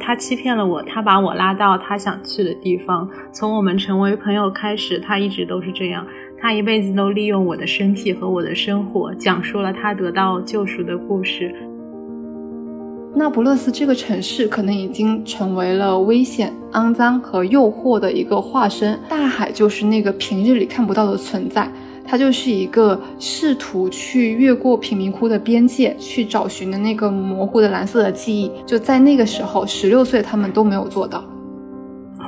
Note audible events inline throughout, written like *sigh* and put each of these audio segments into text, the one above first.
他欺骗了我，他把我拉到他想去的地方。从我们成为朋友开始，他一直都是这样。他一辈子都利用我的身体和我的生活，讲述了他得到救赎的故事。那不勒斯这个城市可能已经成为了危险、肮脏和诱惑的一个化身。大海就是那个平日里看不到的存在。它就是一个试图去越过贫民窟的边界，去找寻的那个模糊的蓝色的记忆。就在那个时候，十六岁他们都没有做到。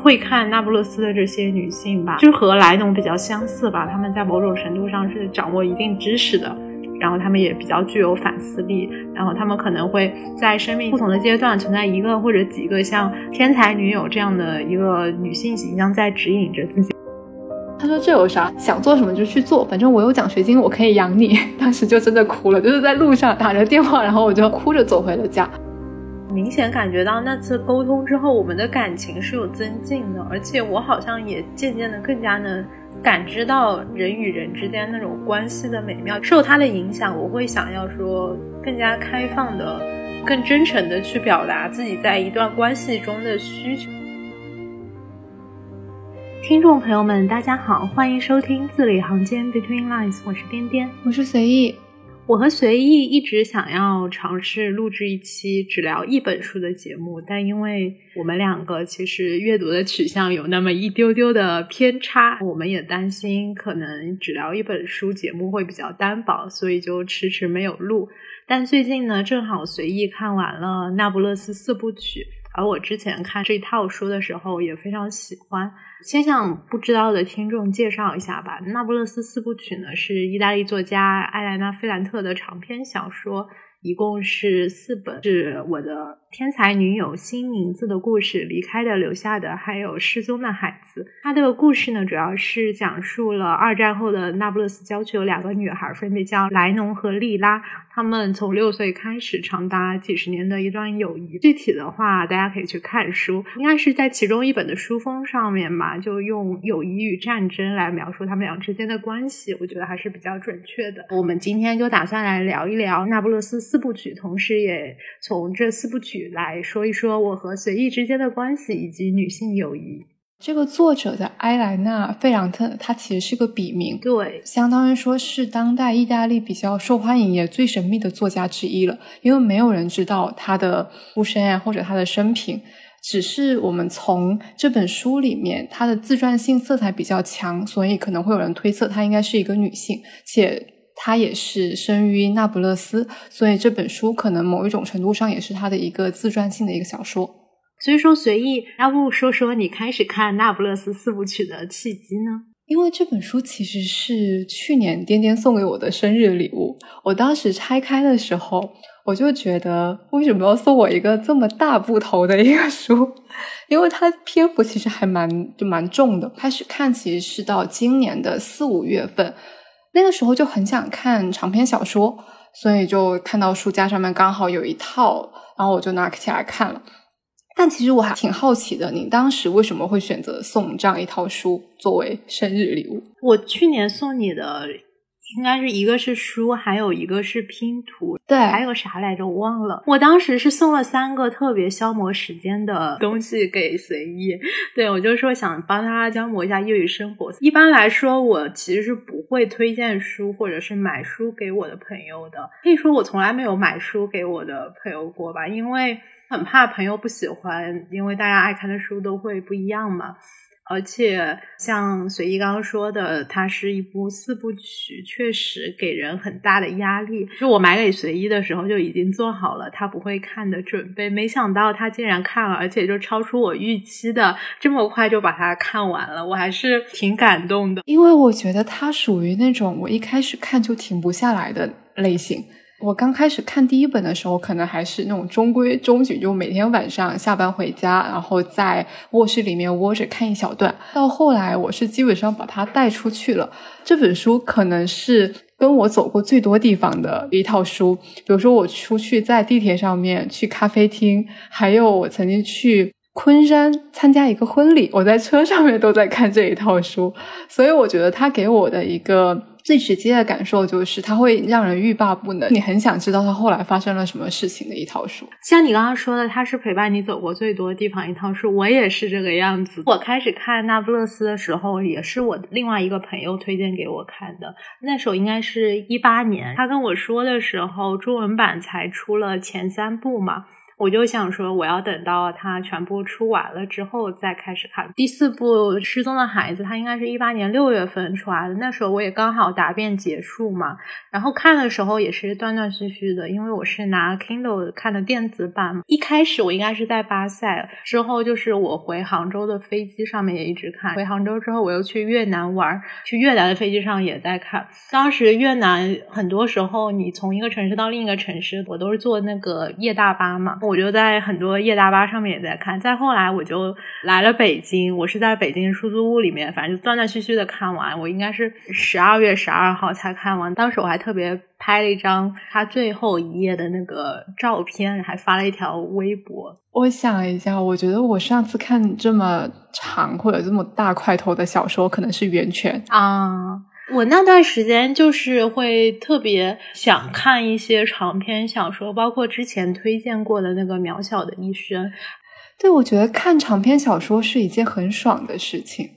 会看那不勒斯的这些女性吧，就和莱农比较相似吧。他们在某种程度上是掌握一定知识的，然后他们也比较具有反思力，然后他们可能会在生命不同的阶段存在一个或者几个像天才女友这样的一个女性形象在指引着自己。他说：“这有啥？想做什么就去做，反正我有奖学金，我可以养你。*laughs* ”当时就真的哭了，就是在路上打着电话，然后我就哭着走回了家。明显感觉到那次沟通之后，我们的感情是有增进的，而且我好像也渐渐的更加能感知到人与人之间那种关系的美妙。受他的影响，我会想要说更加开放的、更真诚的去表达自己在一段关系中的需求。听众朋友们，大家好，欢迎收听字里行间 Between Lines，我是颠颠，我是随意。我和随意一直想要尝试录制一期只聊一本书的节目，但因为我们两个其实阅读的取向有那么一丢丢的偏差，我们也担心可能只聊一本书节目会比较单薄，所以就迟迟没有录。但最近呢，正好随意看完了《那不勒斯四部曲》。而我之前看这套书的时候也非常喜欢，先向不知道的听众介绍一下吧。《那不勒斯四部曲》呢是意大利作家埃莱娜·菲兰特的长篇小说。一共是四本，是我的天才女友新名字的故事，离开的、留下的，还有失踪的孩子。它的故事呢，主要是讲述了二战后的那不勒斯郊区有两个女孩，分别叫莱农和莉拉。她们从六岁开始，长达几十年的一段友谊。具体的话，大家可以去看书，应该是在其中一本的书封上面吧，就用友谊与战争来描述他们俩之间的关系，我觉得还是比较准确的。我们今天就打算来聊一聊那不勒斯。四部曲，同时也从这四部曲来说一说我和随意之间的关系以及女性友谊。这个作者的埃莱娜·费朗特，她其实是个笔名，对，相当于说是当代意大利比较受欢迎也最神秘的作家之一了。因为没有人知道她的出身啊，或者她的生平，只是我们从这本书里面，她的自传性色彩比较强，所以可能会有人推测她应该是一个女性，且。他也是生于那不勒斯，所以这本书可能某一种程度上也是他的一个自传性的一个小说。所以说，随意要不说说你开始看《那不勒斯四部曲》的契机呢？因为这本书其实是去年颠颠送给我的生日礼物。我当时拆开的时候，我就觉得为什么要送我一个这么大部头的一个书？*laughs* 因为它篇幅其实还蛮就蛮重的。开始看其实是到今年的四五月份。那个时候就很想看长篇小说，所以就看到书架上面刚好有一套，然后我就拿起来看了。但其实我还挺好奇的，你当时为什么会选择送这样一套书作为生日礼物？我去年送你的。应该是一个是书，还有一个是拼图，对，还有啥来着？我忘了。我当时是送了三个特别消磨时间的东西给随意，对我就说想帮他消磨一下业余生活。一般来说，我其实是不会推荐书或者是买书给我的朋友的。可以说我从来没有买书给我的朋友过吧，因为很怕朋友不喜欢，因为大家爱看的书都会不一样嘛。而且像随意刚刚说的，它是一部四部曲，确实给人很大的压力。就我买给随意的时候就已经做好了他不会看的准备，没想到他竟然看了，而且就超出我预期的这么快就把它看完了，我还是挺感动的。因为我觉得它属于那种我一开始看就停不下来的类型。我刚开始看第一本的时候，可能还是那种中规中矩，就每天晚上下班回家，然后在卧室里面窝着看一小段。到后来，我是基本上把它带出去了。这本书可能是跟我走过最多地方的一套书。比如说，我出去在地铁上面、去咖啡厅，还有我曾经去昆山参加一个婚礼，我在车上面都在看这一套书。所以，我觉得它给我的一个。最直接的感受就是它会让人欲罢不能，你很想知道它后来发生了什么事情的一套书。像你刚刚说的，它是陪伴你走过最多的地方一套书，我也是这个样子。我开始看《那不勒斯》的时候，也是我另外一个朋友推荐给我看的，那时候应该是一八年，他跟我说的时候，中文版才出了前三部嘛。我就想说，我要等到它全部出完了之后再开始看第四部《失踪的孩子》。它应该是一八年六月份出来的，那时候我也刚好答辩结束嘛。然后看的时候也是断断续续的，因为我是拿 Kindle 看的电子版嘛。一开始我应该是在巴塞，之后就是我回杭州的飞机上面也一直看。回杭州之后，我又去越南玩，去越南的飞机上也在看。当时越南很多时候你从一个城市到另一个城市，我都是坐那个夜大巴嘛。我就在很多夜大巴上面也在看，再后来我就来了北京，我是在北京出租屋里面，反正就断断续续的看完。我应该是十二月十二号才看完，当时我还特别拍了一张他最后一页的那个照片，还发了一条微博。我想一下，我觉得我上次看这么长或者这么大块头的小说，可能是《源泉》啊。我那段时间就是会特别想看一些长篇小说，包括之前推荐过的那个《渺小的一生》。对，我觉得看长篇小说是一件很爽的事情，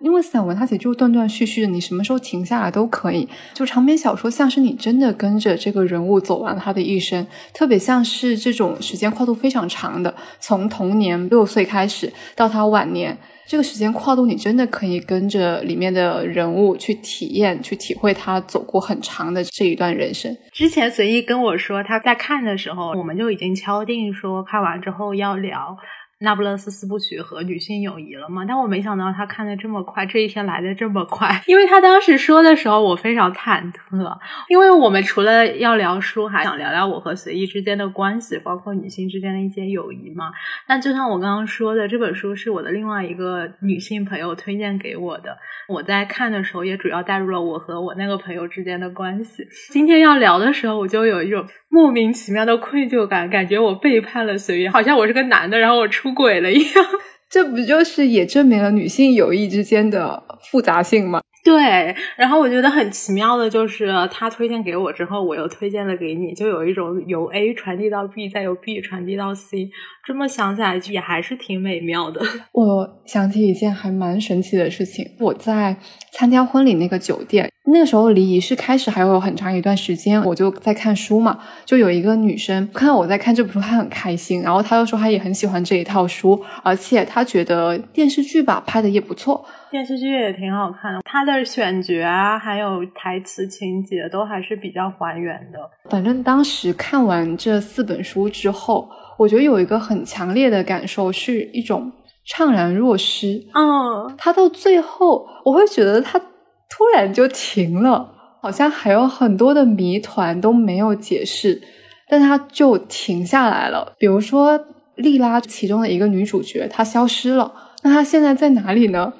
因为散文它其实就断断续续的，你什么时候停下来都可以。就长篇小说像是你真的跟着这个人物走完他的一生，特别像是这种时间跨度非常长的，从童年六岁开始到他晚年。这个时间跨度，你真的可以跟着里面的人物去体验、去体会他走过很长的这一段人生。之前随意跟我说他在看的时候，我们就已经敲定说看完之后要聊。那不勒斯四部曲和女性友谊了吗？但我没想到他看的这么快，这一天来的这么快。*laughs* 因为他当时说的时候，我非常忐忑，因为我们除了要聊书，还想聊聊我和随意之间的关系，包括女性之间的一些友谊嘛。那就像我刚刚说的，这本书是我的另外一个女性朋友推荐给我的。我在看的时候，也主要带入了我和我那个朋友之间的关系。今天要聊的时候，我就有一种莫名其妙的愧疚感，感觉我背叛了随意，好像我是个男的，然后我出出轨了一样。*laughs* 这不就是也证明了女性友谊之间的复杂性吗？对，然后我觉得很奇妙的就是他推荐给我之后，我又推荐了给你，就有一种由 A 传递到 B，再由 B 传递到 C。这么想起来也还是挺美妙的。*laughs* 我想起一件还蛮神奇的事情，我在参加婚礼那个酒店，那个时候离仪式开始还有很长一段时间，我就在看书嘛，就有一个女生看到我在看这本书，她很开心，然后她又说她也很喜欢这一套书，而且她觉得电视剧吧拍的也不错。电视剧也挺好看的，它的选角啊，还有台词情节都还是比较还原的。反正当时看完这四本书之后，我觉得有一个很强烈的感受，是一种怅然若失。嗯，它到最后，我会觉得它突然就停了，好像还有很多的谜团都没有解释，但它就停下来了。比如说莉拉其中的一个女主角，她消失了，那她现在在哪里呢？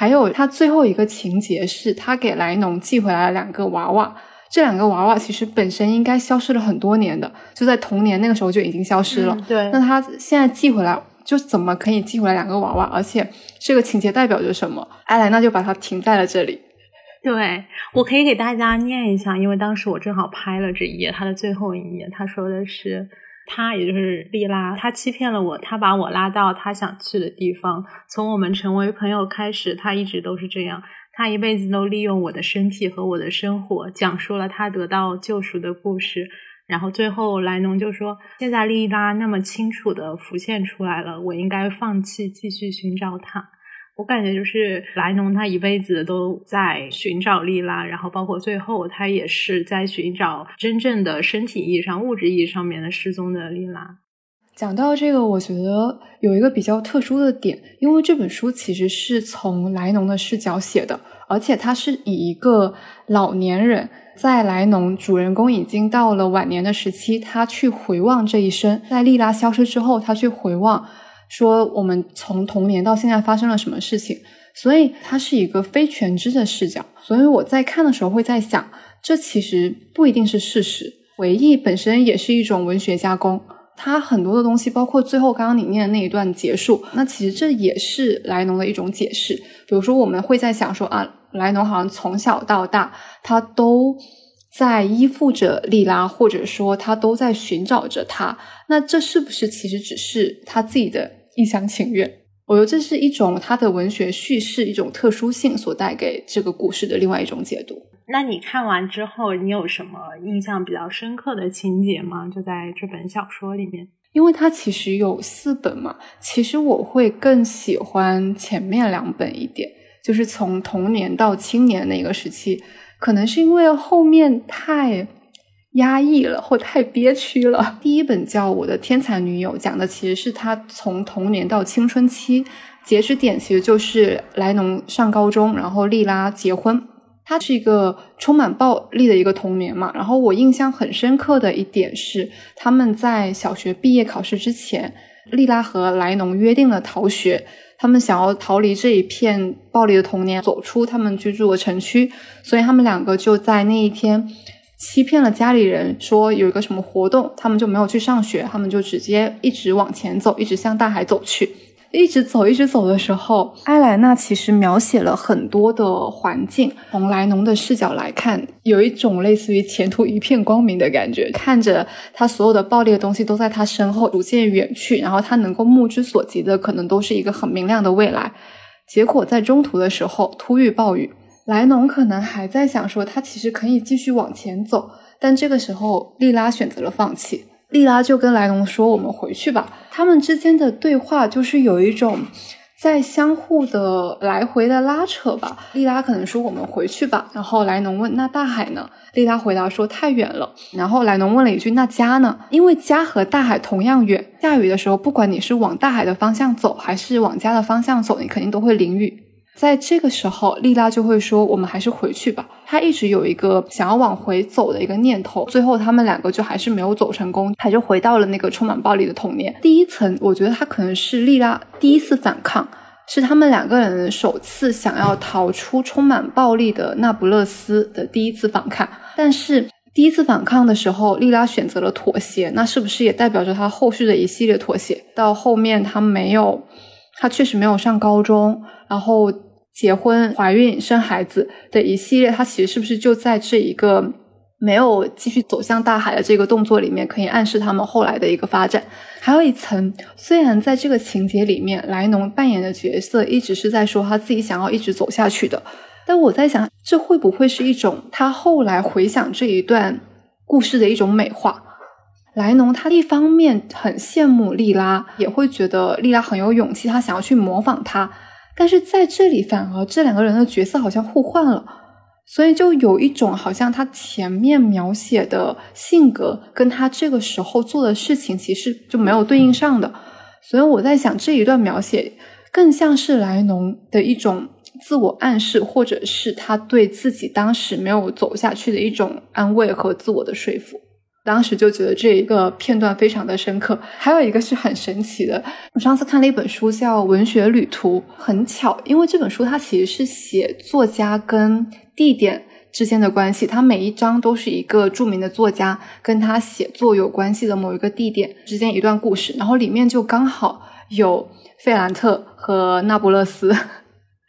还有，他最后一个情节是他给莱农寄回来了两个娃娃，这两个娃娃其实本身应该消失了很多年的，就在童年那个时候就已经消失了。对，那他现在寄回来，就怎么可以寄回来两个娃娃？而且这个情节代表着什么？艾莱娜就把它停在了这里。对我可以给大家念一下，因为当时我正好拍了这一页，它的最后一页，他说的是。他也就是莉拉，他欺骗了我，他把我拉到他想去的地方。从我们成为朋友开始，他一直都是这样。他一辈子都利用我的身体和我的生活，讲述了他得到救赎的故事。然后最后莱农就说：“现在莉拉那么清楚的浮现出来了，我应该放弃继续寻找他。”我感觉就是莱农，他一辈子都在寻找莉拉，然后包括最后他也是在寻找真正的身体意义上、物质意义上面的失踪的莉拉。讲到这个，我觉得有一个比较特殊的点，因为这本书其实是从莱农的视角写的，而且他是以一个老年人在莱农主人公已经到了晚年的时期，他去回望这一生，在莉拉消失之后，他去回望。说我们从童年到现在发生了什么事情，所以它是一个非全知的视角。所以我在看的时候会在想，这其实不一定是事实。回忆本身也是一种文学加工，它很多的东西，包括最后刚刚你念的那一段结束，那其实这也是莱农的一种解释。比如说，我们会在想说啊，莱农好像从小到大他都在依附着莉拉，或者说他都在寻找着她。那这是不是其实只是他自己的一厢情愿？我觉得这是一种他的文学叙事一种特殊性所带给这个故事的另外一种解读。那你看完之后，你有什么印象比较深刻的情节吗？就在这本小说里面，因为它其实有四本嘛，其实我会更喜欢前面两本一点，就是从童年到青年那个时期，可能是因为后面太。压抑了或太憋屈了。*laughs* 第一本叫《我的天才女友》，讲的其实是他从童年到青春期，截止点其实就是莱农上高中，然后莉拉结婚。他是一个充满暴力的一个童年嘛。然后我印象很深刻的一点是，他们在小学毕业考试之前，莉拉和莱农约定了逃学，他们想要逃离这一片暴力的童年，走出他们居住的城区，所以他们两个就在那一天。欺骗了家里人，说有一个什么活动，他们就没有去上学，他们就直接一直往前走，一直向大海走去。一直走，一直走的时候，埃莱娜其实描写了很多的环境。从莱农的视角来看，有一种类似于前途一片光明的感觉，看着他所有的暴力的东西都在他身后逐渐远去，然后他能够目之所及的可能都是一个很明亮的未来。结果在中途的时候突遇暴雨。莱农可能还在想说，他其实可以继续往前走，但这个时候莉拉选择了放弃。莉拉就跟莱农说：“我们回去吧。”他们之间的对话就是有一种在相互的来回的拉扯吧。莉拉可能说：“我们回去吧。”然后莱农问：“那大海呢？”莉拉回答说：“太远了。”然后莱农问了一句：“那家呢？”因为家和大海同样远，下雨的时候，不管你是往大海的方向走，还是往家的方向走，你肯定都会淋雨。在这个时候，莉拉就会说：“我们还是回去吧。”她一直有一个想要往回走的一个念头。最后，他们两个就还是没有走成功，他就回到了那个充满暴力的童年。第一层，我觉得他可能是莉拉第一次反抗，是他们两个人首次想要逃出充满暴力的那不勒斯的第一次反抗。但是，第一次反抗的时候，莉拉选择了妥协，那是不是也代表着他后续的一系列妥协？到后面，他没有。她确实没有上高中，然后结婚、怀孕、生孩子的一系列，她其实是不是就在这一个没有继续走向大海的这个动作里面，可以暗示他们后来的一个发展？还有一层，虽然在这个情节里面，莱农扮演的角色一直是在说他自己想要一直走下去的，但我在想，这会不会是一种他后来回想这一段故事的一种美化？莱农他一方面很羡慕莉拉，也会觉得莉拉很有勇气，他想要去模仿她。但是在这里，反而这两个人的角色好像互换了，所以就有一种好像他前面描写的性格跟他这个时候做的事情其实就没有对应上的。所以我在想，这一段描写更像是莱农的一种自我暗示，或者是他对自己当时没有走下去的一种安慰和自我的说服。当时就觉得这一个片段非常的深刻，还有一个是很神奇的。我上次看了一本书叫《文学旅途》，很巧，因为这本书它其实是写作家跟地点之间的关系，它每一章都是一个著名的作家跟他写作有关系的某一个地点之间一段故事，然后里面就刚好有费兰特和那不勒斯。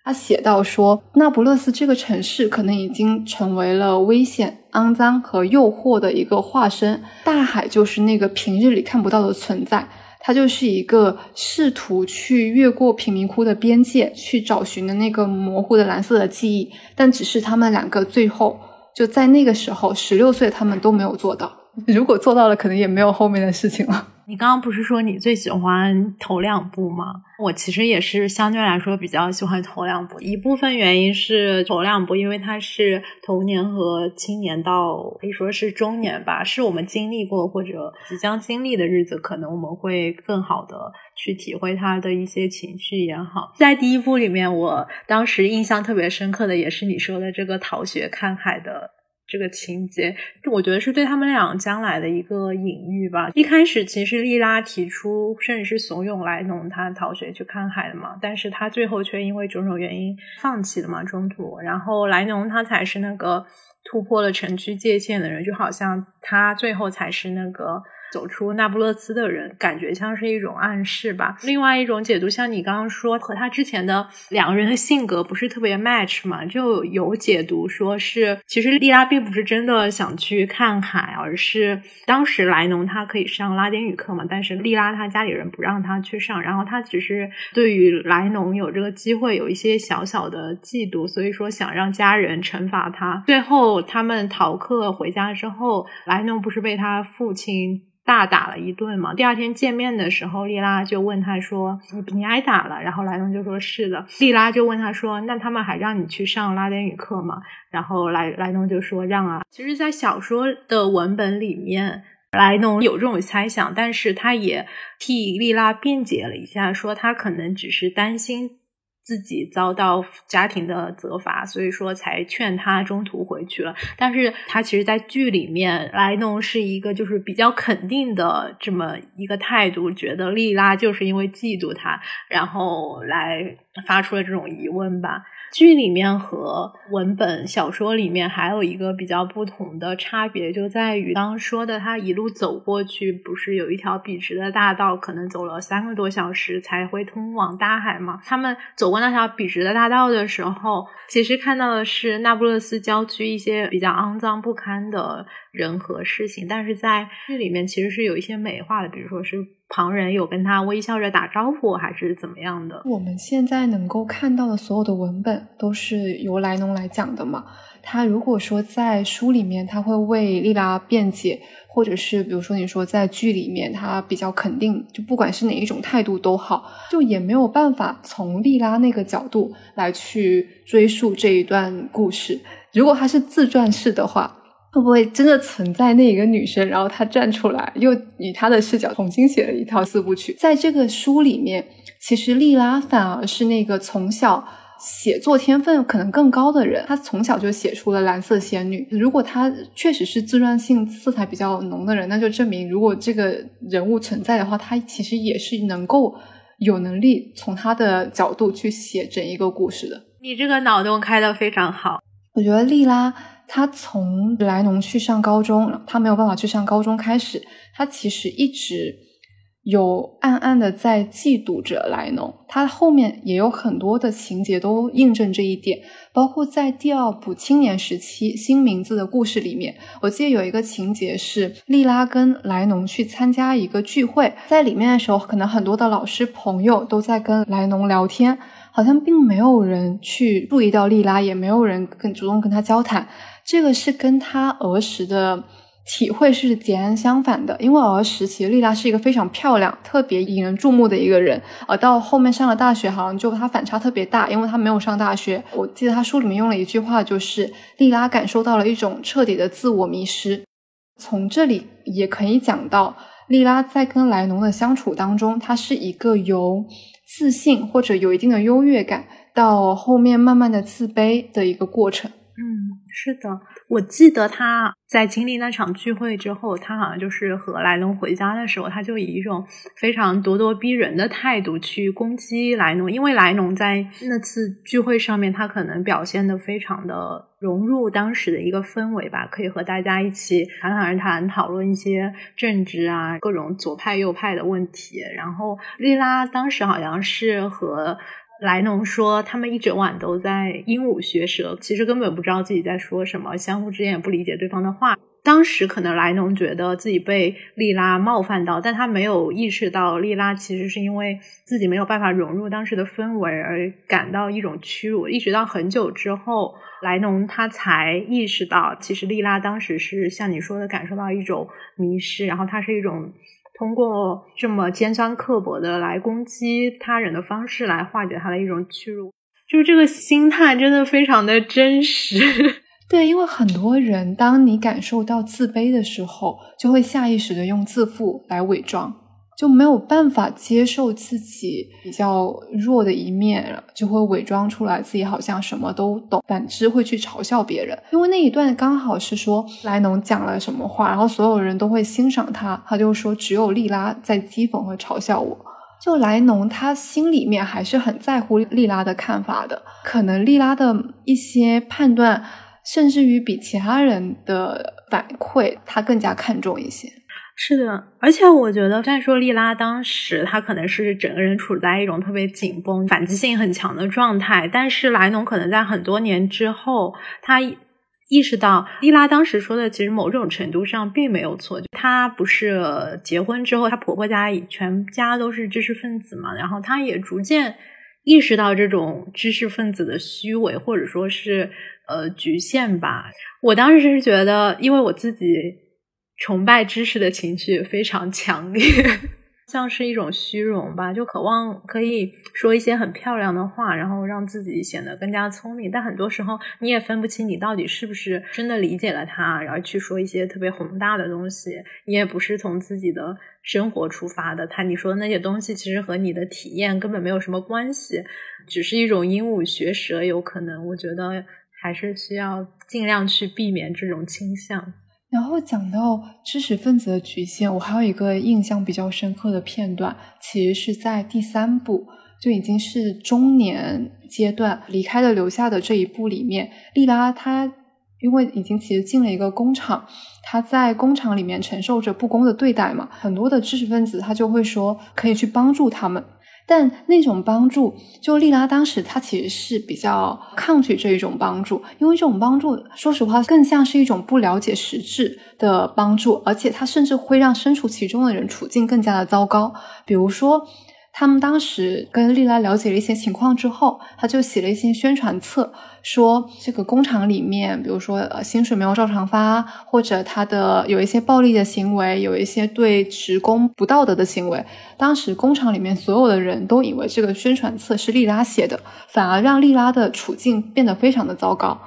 他写到说，那不勒斯这个城市可能已经成为了危险、肮脏和诱惑的一个化身。大海就是那个平日里看不到的存在，它就是一个试图去越过贫民窟的边界，去找寻的那个模糊的蓝色的记忆。但只是他们两个最后就在那个时候，十六岁，他们都没有做到。*laughs* 如果做到了，可能也没有后面的事情了。你刚刚不是说你最喜欢头两部吗？我其实也是相对来说比较喜欢头两部。一部分原因是头两部，因为它是童年和青年到可以说是中年吧，是我们经历过或者即将经历的日子，可能我们会更好的去体会他的一些情绪也好。在第一部里面，我当时印象特别深刻的也是你说的这个逃学看海的。这个情节，我觉得是对他们俩将来的一个隐喻吧。一开始其实莉拉提出，甚至是怂恿莱农他逃学去看海的嘛，但是他最后却因为种种原因放弃了嘛，中途。然后莱农他才是那个突破了城区界限的人，就好像他最后才是那个走出那不勒斯的人，感觉像是一种暗示吧。另外一种解读，像你刚刚说和他之前的两个人的性格不是特别 match 嘛，就有解读说是其实莉拉并不是真的想去看海，而是当时莱农他可以上拉丁语课嘛，但是莉拉他家里人不让他去上，然后他只是对于莱农有这个机会有一些小小的嫉妒，所以说想让家人惩罚他。最后他们逃课回家之后，莱农不是被他父亲。大打了一顿嘛。第二天见面的时候，莉拉就问他说：“你挨打了？”然后莱农就说是的。莉拉就问他说：“那他们还让你去上拉丁语课吗？”然后莱莱农就说：“让啊。”其实，在小说的文本里面，莱农有这种猜想，但是他也替莉拉辩解了一下，说他可能只是担心。自己遭到家庭的责罚，所以说才劝他中途回去了。但是他其实，在剧里面，莱农是一个就是比较肯定的这么一个态度，觉得莉拉就是因为嫉妒他，然后来发出了这种疑问吧。剧里面和文本小说里面还有一个比较不同的差别，就在于刚刚说的，他一路走过去，不是有一条笔直的大道，可能走了三个多小时才会通往大海嘛？他们走过那条笔直的大道的时候，其实看到的是那不勒斯郊区一些比较肮脏不堪的人和事情，但是在剧里面其实是有一些美化的，比如说是。旁人有跟他微笑着打招呼，还是怎么样的？我们现在能够看到的所有的文本都是由莱农来讲的嘛？他如果说在书里面他会为莉拉辩解，或者是比如说你说在剧里面他比较肯定，就不管是哪一种态度都好，就也没有办法从莉拉那个角度来去追溯这一段故事。如果他是自传式的话。会不会真的存在那一个女生，然后她站出来，又以她的视角重新写了一套四部曲？在这个书里面，其实莉拉反而是那个从小写作天分可能更高的人，他从小就写出了蓝色仙女。如果他确实是自传性色彩比较浓的人，那就证明如果这个人物存在的话，他其实也是能够有能力从他的角度去写整一个故事的。你这个脑洞开的非常好，我觉得莉拉。他从莱农去上高中，他没有办法去上高中开始，他其实一直有暗暗的在嫉妒着莱农。他后面也有很多的情节都印证这一点，包括在第二部青年时期新名字的故事里面，我记得有一个情节是莉拉跟莱农去参加一个聚会，在里面的时候，可能很多的老师朋友都在跟莱农聊天，好像并没有人去注意到莉拉，也没有人跟主动跟他交谈。这个是跟他儿时的体会是截然相反的，因为儿时其实丽拉是一个非常漂亮、特别引人注目的一个人，而到后面上了大学，好像就她反差特别大，因为她没有上大学。我记得她书里面用了一句话，就是丽拉感受到了一种彻底的自我迷失。从这里也可以讲到，丽拉在跟莱农的相处当中，她是一个由自信或者有一定的优越感，到后面慢慢的自卑的一个过程。嗯，是的，我记得他在经历那场聚会之后，他好像就是和莱农回家的时候，他就以一种非常咄咄逼人的态度去攻击莱农，因为莱农在那次聚会上面，他可能表现的非常的融入当时的一个氛围吧，可以和大家一起侃侃而谈，讨论一些政治啊，各种左派右派的问题。然后莉拉当时好像是和。莱农说，他们一整晚都在鹦鹉学舌，其实根本不知道自己在说什么，相互之间也不理解对方的话。当时可能莱农觉得自己被莉拉冒犯到，但他没有意识到莉拉其实是因为自己没有办法融入当时的氛围而感到一种屈辱。一直到很久之后，莱农他才意识到，其实莉拉当时是像你说的，感受到一种迷失，然后它是一种。通过这么尖酸刻薄的来攻击他人的方式来化解他的一种屈辱，就是这个心态真的非常的真实。*laughs* 对，因为很多人，当你感受到自卑的时候，就会下意识的用自负来伪装。就没有办法接受自己比较弱的一面，就会伪装出来自己好像什么都懂，反之会去嘲笑别人。因为那一段刚好是说莱农讲了什么话，然后所有人都会欣赏他，他就说只有莉拉在讥讽和嘲笑我。就莱农他心里面还是很在乎莉拉的看法的，可能莉拉的一些判断，甚至于比其他人的反馈他更加看重一些。是的，而且我觉得，虽然说莉拉当时她可能是整个人处在一种特别紧绷、反击性很强的状态，但是莱农可能在很多年之后，他意识到莉拉当时说的其实某种程度上并没有错。她不是结婚之后，她婆婆家全家都是知识分子嘛，然后她也逐渐意识到这种知识分子的虚伪，或者说是呃局限吧。我当时是觉得，因为我自己。崇拜知识的情绪非常强烈，像是一种虚荣吧，就渴望可以说一些很漂亮的话，然后让自己显得更加聪明。但很多时候你也分不清你到底是不是真的理解了他，然后去说一些特别宏大的东西。你也不是从自己的生活出发的，他你说的那些东西其实和你的体验根本没有什么关系，只是一种鹦鹉学舌。有可能，我觉得还是需要尽量去避免这种倾向。然后讲到知识分子的局限，我还有一个印象比较深刻的片段，其实是在第三部，就已经是中年阶段离开了留下的这一部里面，莉拉她因为已经其实进了一个工厂，她在工厂里面承受着不公的对待嘛，很多的知识分子他就会说可以去帮助他们。但那种帮助，就莉拉当时她其实是比较抗拒这一种帮助，因为这种帮助，说实话更像是一种不了解实质的帮助，而且它甚至会让身处其中的人处境更加的糟糕，比如说。他们当时跟丽拉了解了一些情况之后，他就写了一些宣传册，说这个工厂里面，比如说呃薪水没有照常发，或者他的有一些暴力的行为，有一些对职工不道德的行为。当时工厂里面所有的人都以为这个宣传册是丽拉写的，反而让丽拉的处境变得非常的糟糕。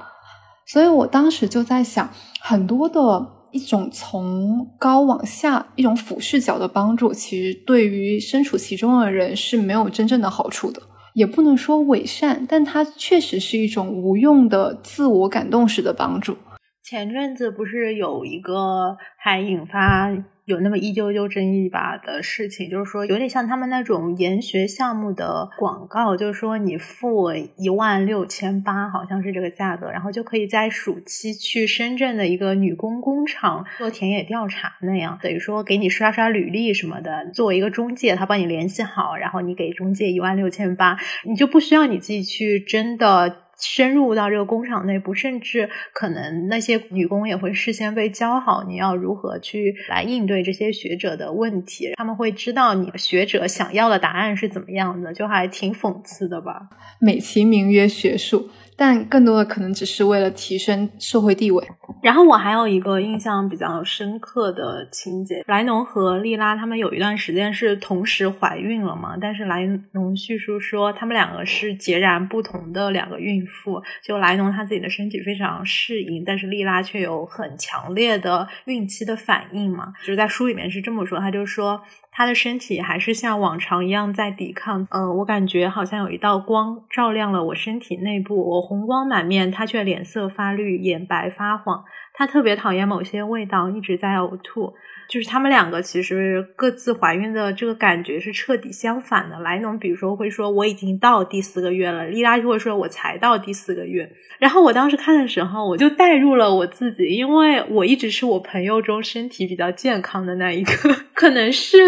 所以我当时就在想，很多的。一种从高往下、一种俯视角的帮助，其实对于身处其中的人是没有真正的好处的，也不能说伪善，但它确实是一种无用的自我感动式的帮助。前阵子不是有一个还引发。有那么一丢丢争议吧的事情，就是说有点像他们那种研学项目的广告，就是说你付一万六千八，好像是这个价格，然后就可以在暑期去深圳的一个女工工厂做田野调查那样，等于说给你刷刷履历什么的，作为一个中介，他帮你联系好，然后你给中介一万六千八，你就不需要你自己去真的。深入到这个工厂内部，甚至可能那些女工也会事先被教好，你要如何去来应对这些学者的问题，他们会知道你学者想要的答案是怎么样的，就还挺讽刺的吧？美其名曰学术。但更多的可能只是为了提升社会地位。然后我还有一个印象比较深刻的情节：莱农和莉拉他们有一段时间是同时怀孕了嘛？但是莱农叙述说，他们两个是截然不同的两个孕妇。就莱农他自己的身体非常适应，但是莉拉却有很强烈的孕期的反应嘛？就是在书里面是这么说，他就说。他的身体还是像往常一样在抵抗，嗯，我感觉好像有一道光照亮了我身体内部，我红光满面，他却脸色发绿，眼白发黄。他特别讨厌某些味道，一直在呕吐。就是他们两个其实各自怀孕的这个感觉是彻底相反的。莱农比如说会说我已经到第四个月了，莉拉就会说我才到第四个月。然后我当时看的时候，我就带入了我自己，因为我一直是我朋友中身体比较健康的那一个，*laughs* 可能是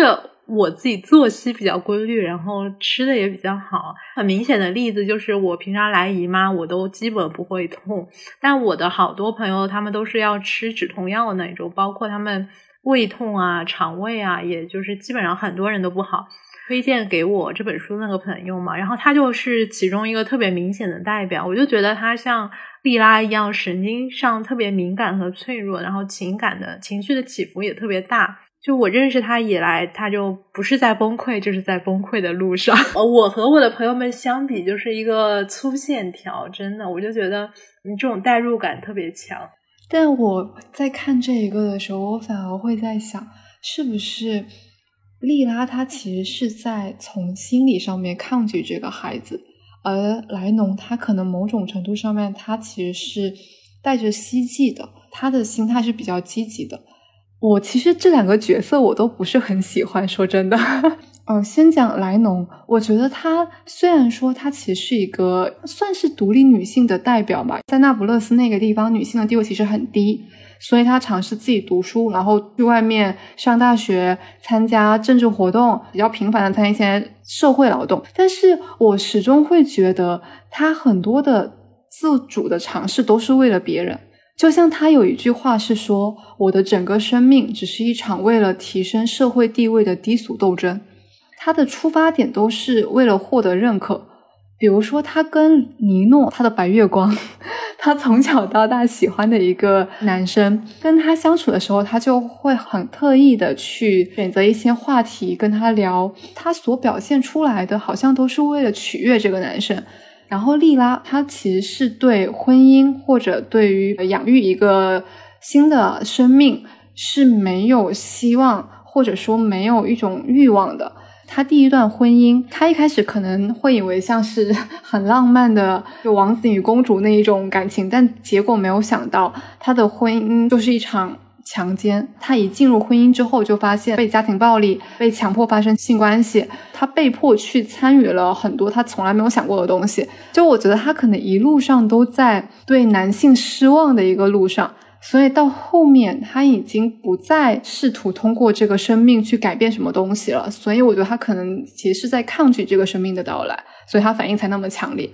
我自己作息比较规律，然后吃的也比较好。很明显的例子就是我平常来姨妈，我都基本不会痛，但我的好多朋友他们都是要吃止痛药的那种，包括他们。胃痛啊，肠胃啊，也就是基本上很多人都不好。推荐给我这本书那个朋友嘛，然后他就是其中一个特别明显的代表。我就觉得他像莉拉一样，神经上特别敏感和脆弱，然后情感的情绪的起伏也特别大。就我认识他以来，他就不是在崩溃，就是在崩溃的路上。*laughs* 我和我的朋友们相比，就是一个粗线条，真的，我就觉得你这种代入感特别强。但我在看这一个的时候，我反而会在想，是不是莉拉她其实是在从心理上面抗拒这个孩子，而莱农他可能某种程度上面他其实是带着希冀的，他的心态是比较积极的。我其实这两个角色我都不是很喜欢，说真的。嗯，先讲莱农，我觉得她虽然说她其实是一个算是独立女性的代表吧，在那不勒斯那个地方，女性的地位其实很低，所以她尝试自己读书，然后去外面上大学，参加政治活动，比较频繁的参加一些社会劳动。但是我始终会觉得，她很多的自主的尝试都是为了别人。就像她有一句话是说：“我的整个生命只是一场为了提升社会地位的低俗斗争。”他的出发点都是为了获得认可，比如说他跟尼诺，他的白月光，他从小到大喜欢的一个男生，跟他相处的时候，他就会很特意的去选择一些话题跟他聊，他所表现出来的好像都是为了取悦这个男生。然后莉拉，她其实是对婚姻或者对于养育一个新的生命是没有希望，或者说没有一种欲望的。他第一段婚姻，他一开始可能会以为像是 *laughs* 很浪漫的，就王子与公主那一种感情，但结果没有想到，他的婚姻就是一场强奸。他一进入婚姻之后，就发现被家庭暴力，被强迫发生性关系，他被迫去参与了很多他从来没有想过的东西。就我觉得他可能一路上都在对男性失望的一个路上。所以到后面，他已经不再试图通过这个生命去改变什么东西了。所以我觉得他可能其实是在抗拒这个生命的到来，所以他反应才那么强烈。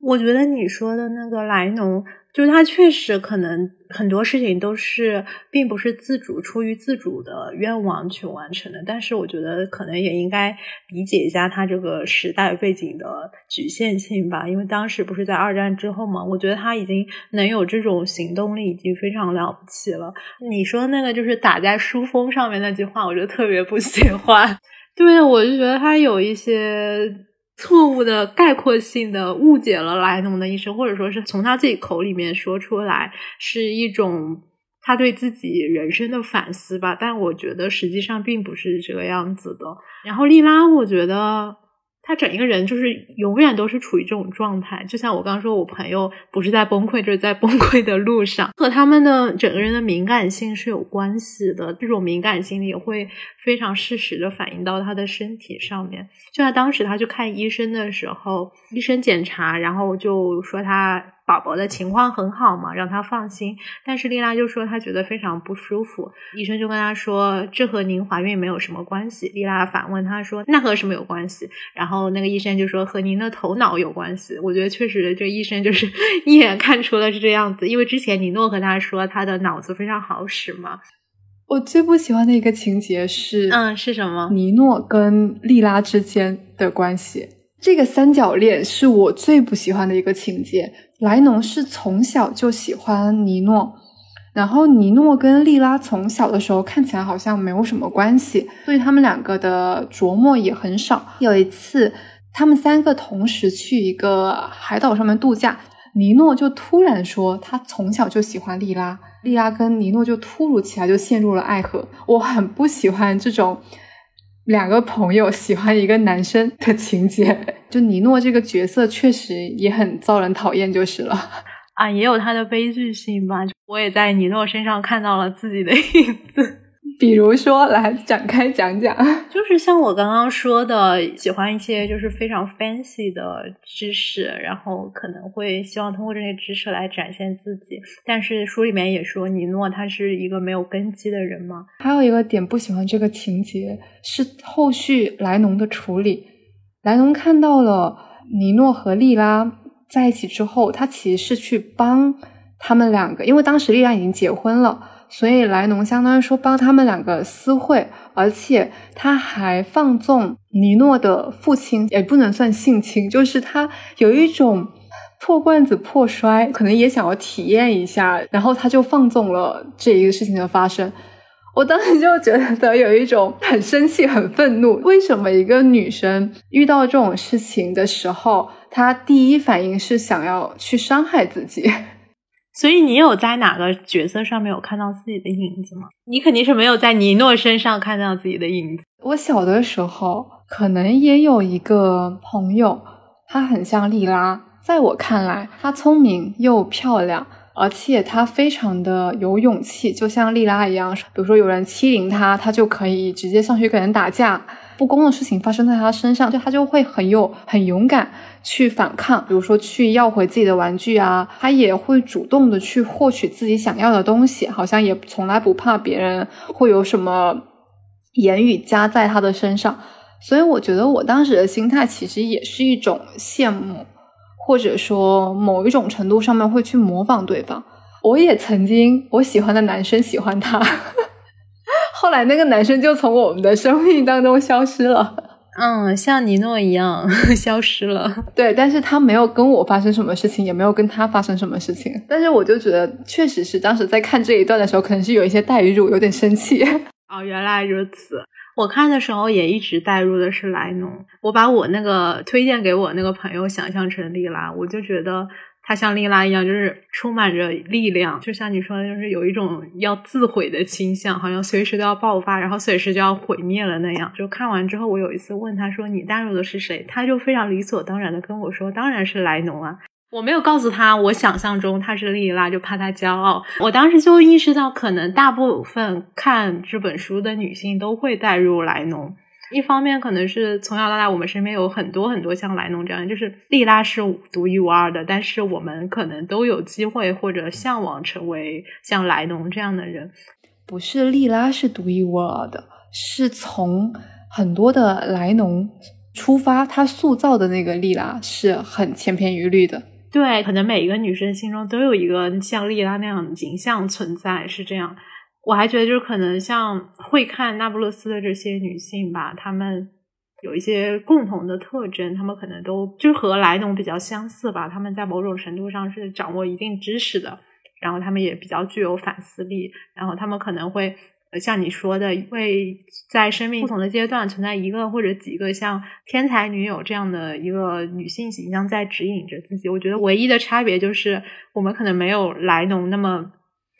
我觉得你说的那个莱农。就是他确实可能很多事情都是并不是自主出于自主的愿望去完成的，但是我觉得可能也应该理解一下他这个时代背景的局限性吧。因为当时不是在二战之后嘛，我觉得他已经能有这种行动力已经非常了不起了。你说那个就是打在书封上面那句话，我就特别不喜欢。*laughs* 对，我就觉得他有一些。错误的概括性的误解了莱农的一生，或者说是从他自己口里面说出来，是一种他对自己人生的反思吧。但我觉得实际上并不是这个样子的。然后莉拉，我觉得。他整一个人就是永远都是处于这种状态，就像我刚刚说，我朋友不是在崩溃，就是在崩溃的路上，和他们的整个人的敏感性是有关系的。这种敏感性也会非常适时的反映到他的身体上面。就在当时他去看医生的时候，医生检查，然后就说他。宝宝的情况很好嘛，让他放心。但是丽拉就说她觉得非常不舒服，医生就跟她说这和您怀孕没有什么关系。丽拉反问他说那和什么有关系？然后那个医生就说和您的头脑有关系。我觉得确实这医生就是 *laughs* 一眼看出了是这样子，因为之前尼诺和他说他的脑子非常好使嘛。我最不喜欢的一个情节是，嗯，是什么？尼诺跟丽拉之间的关系，这个三角恋是我最不喜欢的一个情节。莱农是从小就喜欢尼诺，然后尼诺跟莉拉从小的时候看起来好像没有什么关系，所以他们两个的琢磨也很少。有一次，他们三个同时去一个海岛上面度假，尼诺就突然说他从小就喜欢莉拉，莉拉跟尼诺就突如其来就陷入了爱河。我很不喜欢这种。两个朋友喜欢一个男生的情节，*laughs* 就尼诺这个角色确实也很遭人讨厌，就是了。啊，也有他的悲剧性吧。我也在尼诺身上看到了自己的影子。比如说，来展开讲讲，*laughs* 就是像我刚刚说的，喜欢一些就是非常 fancy 的知识，然后可能会希望通过这些知识来展现自己。但是书里面也说，尼诺他是一个没有根基的人嘛。还有一个点不喜欢这个情节是后续莱农的处理。莱农看到了尼诺和莉拉在一起之后，他其实是去帮他们两个，因为当时莉拉已经结婚了。所以莱农相当于说帮他们两个私会，而且他还放纵尼诺的父亲，也不能算性侵，就是他有一种破罐子破摔，可能也想要体验一下，然后他就放纵了这一个事情的发生。我当时就觉得有一种很生气、很愤怒，为什么一个女生遇到这种事情的时候，她第一反应是想要去伤害自己？所以你有在哪个角色上面有看到自己的影子吗？你肯定是没有在尼诺身上看到自己的影子。我小的时候可能也有一个朋友，她很像莉拉，在我看来，她聪明又漂亮，而且他非常的有勇气，就像莉拉一样，比如说有人欺凌他，他就可以直接上去跟人打架。不公的事情发生在他身上，就他就会很有很勇敢去反抗，比如说去要回自己的玩具啊，他也会主动的去获取自己想要的东西，好像也从来不怕别人会有什么言语加在他的身上。所以我觉得我当时的心态其实也是一种羡慕。或者说某一种程度上面会去模仿对方，我也曾经我喜欢的男生喜欢他，后来那个男生就从我们的生命当中消失了，嗯，像尼诺一样 *laughs* 消失了。对，但是他没有跟我发生什么事情，也没有跟他发生什么事情。但是我就觉得，确实是当时在看这一段的时候，可能是有一些代入，有点生气。哦，原来如此。我看的时候也一直带入的是莱农，我把我那个推荐给我那个朋友想象成莉拉，我就觉得她像莉拉一样，就是充满着力量，就像你说的，就是有一种要自毁的倾向，好像随时都要爆发，然后随时就要毁灭了那样。就看完之后，我有一次问他说：“你带入的是谁？”他就非常理所当然的跟我说：“当然是莱农啊。”我没有告诉他，我想象中他是莉拉，就怕他骄傲。我当时就意识到，可能大部分看这本书的女性都会带入莱农。一方面，可能是从小到大，我们身边有很多很多像莱农这样，就是莉拉是独一无二的，但是我们可能都有机会或者向往成为像莱农这样的人。不是莉拉是独一无二的，是从很多的莱农出发，他塑造的那个莉拉是很千篇一律的。对，可能每一个女生心中都有一个像莉拉那样的形象存在，是这样。我还觉得，就是可能像会看那不勒斯的这些女性吧，她们有一些共同的特征，她们可能都就是和莱农比较相似吧。她们在某种程度上是掌握一定知识的，然后她们也比较具有反思力，然后她们可能会。像你说的，会在生命不同的阶段存在一个或者几个像天才女友这样的一个女性形象在指引着自己。我觉得唯一的差别就是，我们可能没有莱农那么。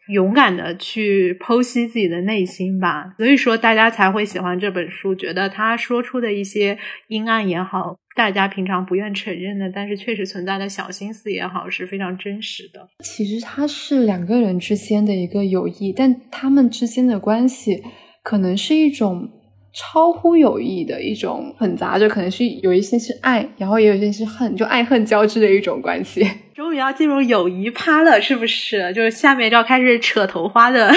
勇敢的去剖析自己的内心吧，所以说大家才会喜欢这本书，觉得他说出的一些阴暗也好，大家平常不愿承认的，但是确实存在的小心思也好，是非常真实的。其实它是两个人之间的一个友谊，但他们之间的关系可能是一种超乎友谊的一种混杂就，可能是有一些是爱，然后也有一些是恨，就爱恨交织的一种关系。*laughs* 终于要进入友谊趴了，是不是？*laughs* 就是下面就要开始扯头花的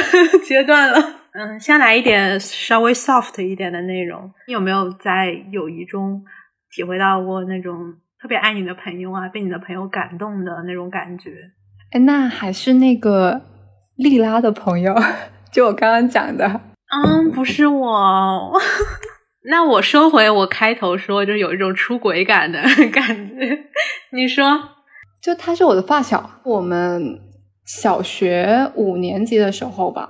阶段了。*laughs* 嗯，先来一点稍微 soft 一点的内容。你有没有在友谊中体会到过那种特别爱你的朋友啊，被你的朋友感动的那种感觉？哎，那还是那个莉拉的朋友，就我刚刚讲的。嗯，不是我。*laughs* 那我收回我开头说，就有一种出轨感的 *laughs* 感觉。你说。就他是我的发小，我们小学五年级的时候吧，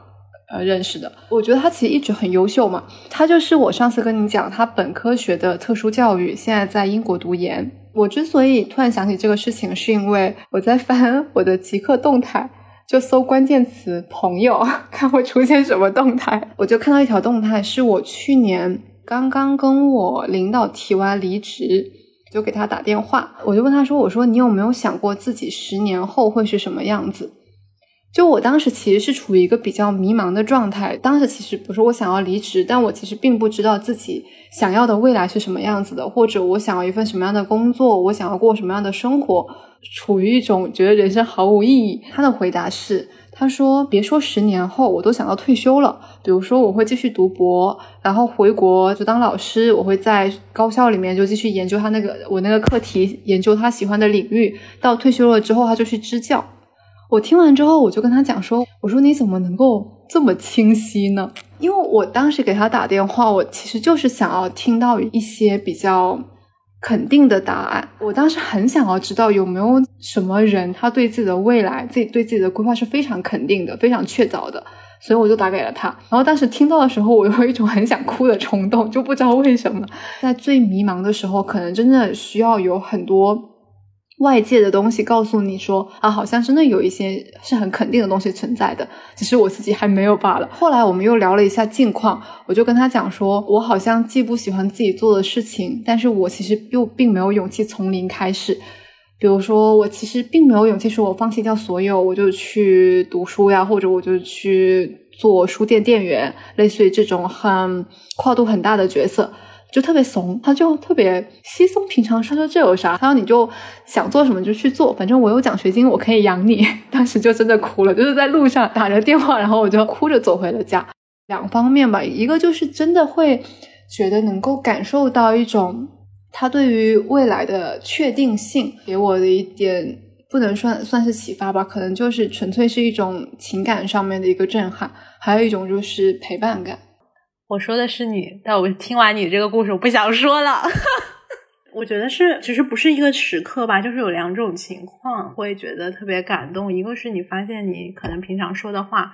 呃认识的。我觉得他其实一直很优秀嘛。他就是我上次跟你讲，他本科学的特殊教育，现在在英国读研。我之所以突然想起这个事情，是因为我在翻我的极客动态，就搜关键词“朋友”，*laughs* 看会出现什么动态。我就看到一条动态，是我去年刚刚跟我领导提完离职。就给他打电话，我就问他说：“我说你有没有想过自己十年后会是什么样子？”就我当时其实是处于一个比较迷茫的状态。当时其实不是我想要离职，但我其实并不知道自己想要的未来是什么样子的，或者我想要一份什么样的工作，我想要过什么样的生活，处于一种觉得人生毫无意义。他的回答是。他说：“别说十年后，我都想要退休了。比如说，我会继续读博，然后回国就当老师。我会在高校里面就继续研究他那个我那个课题，研究他喜欢的领域。到退休了之后，他就去支教。我听完之后，我就跟他讲说：‘我说你怎么能够这么清晰呢？’因为我当时给他打电话，我其实就是想要听到一些比较。”肯定的答案。我当时很想要知道有没有什么人，他对自己的未来、自己对自己的规划是非常肯定的、非常确凿的，所以我就打给了他。然后当时听到的时候，我有一种很想哭的冲动，就不知道为什么，在最迷茫的时候，可能真的需要有很多。外界的东西告诉你说啊，好像真的有一些是很肯定的东西存在的，只是我自己还没有罢了。后来我们又聊了一下近况，我就跟他讲说，我好像既不喜欢自己做的事情，但是我其实又并没有勇气从零开始。比如说，我其实并没有勇气说我放弃掉所有，我就去读书呀，或者我就去做书店店员，类似于这种很跨度很大的角色，就特别怂，他就特别稀松平常，说说这有啥？他说你就想做什么就去做，反正我有奖学金，我可以养你。*laughs* 当时就真的哭了，就是在路上打着电话，然后我就哭着走回了家。两方面吧，一个就是真的会觉得能够感受到一种。他对于未来的确定性给我的一点不能算算是启发吧，可能就是纯粹是一种情感上面的一个震撼，还有一种就是陪伴感。我说的是你，但我听完你这个故事，我不想说了。*laughs* 我觉得是，其实不是一个时刻吧，就是有两种情况会觉得特别感动，一个是你发现你可能平常说的话。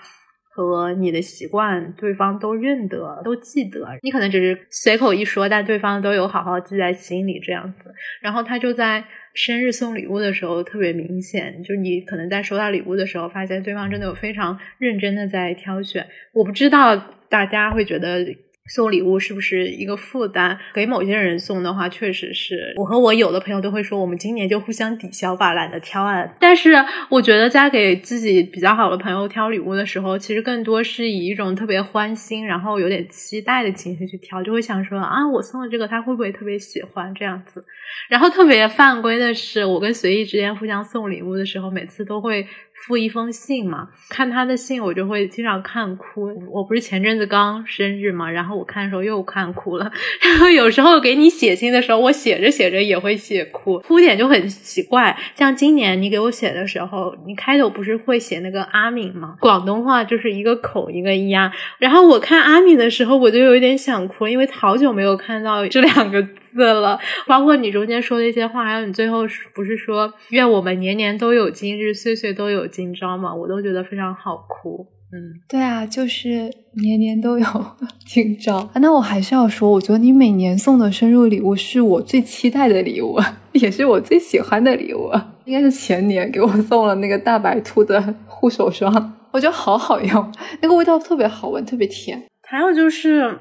和你的习惯，对方都认得，都记得。你可能只是随口一说，但对方都有好好记在心里这样子。然后他就在生日送礼物的时候特别明显，就是你可能在收到礼物的时候，发现对方真的有非常认真的在挑选。我不知道大家会觉得。送礼物是不是一个负担？给某些人送的话，确实是我和我有的朋友都会说，我们今年就互相抵消吧，懒得挑啊。但是我觉得在给自己比较好的朋友挑礼物的时候，其实更多是以一种特别欢心，然后有点期待的情绪去挑，就会想说啊，我送的这个他会不会特别喜欢这样子。然后特别犯规的是，我跟随意之间互相送礼物的时候，每次都会。附一封信嘛，看他的信我就会经常看哭。我不是前阵子刚生日嘛，然后我看的时候又看哭了。*laughs* 然后有时候给你写信的时候，我写着写着也会写哭，哭点就很奇怪。像今年你给我写的时候，你开头不是会写那个阿敏吗？广东话就是一个口一个呀。然后我看阿敏的时候，我就有点想哭，因为好久没有看到这两个字。死了，包括你中间说的一些话，还有你最后不是说愿我们年年都有今日，岁岁都有今朝嘛？我都觉得非常好哭。嗯，对啊，就是年年都有 *laughs* 今朝。啊那我还是要说，我觉得你每年送的生日礼物是我最期待的礼物，*laughs* 也是我最喜欢的礼物。应该是前年给我送了那个大白兔的护手霜，我觉得好好用，那个味道特别好闻，特别甜。还有就是。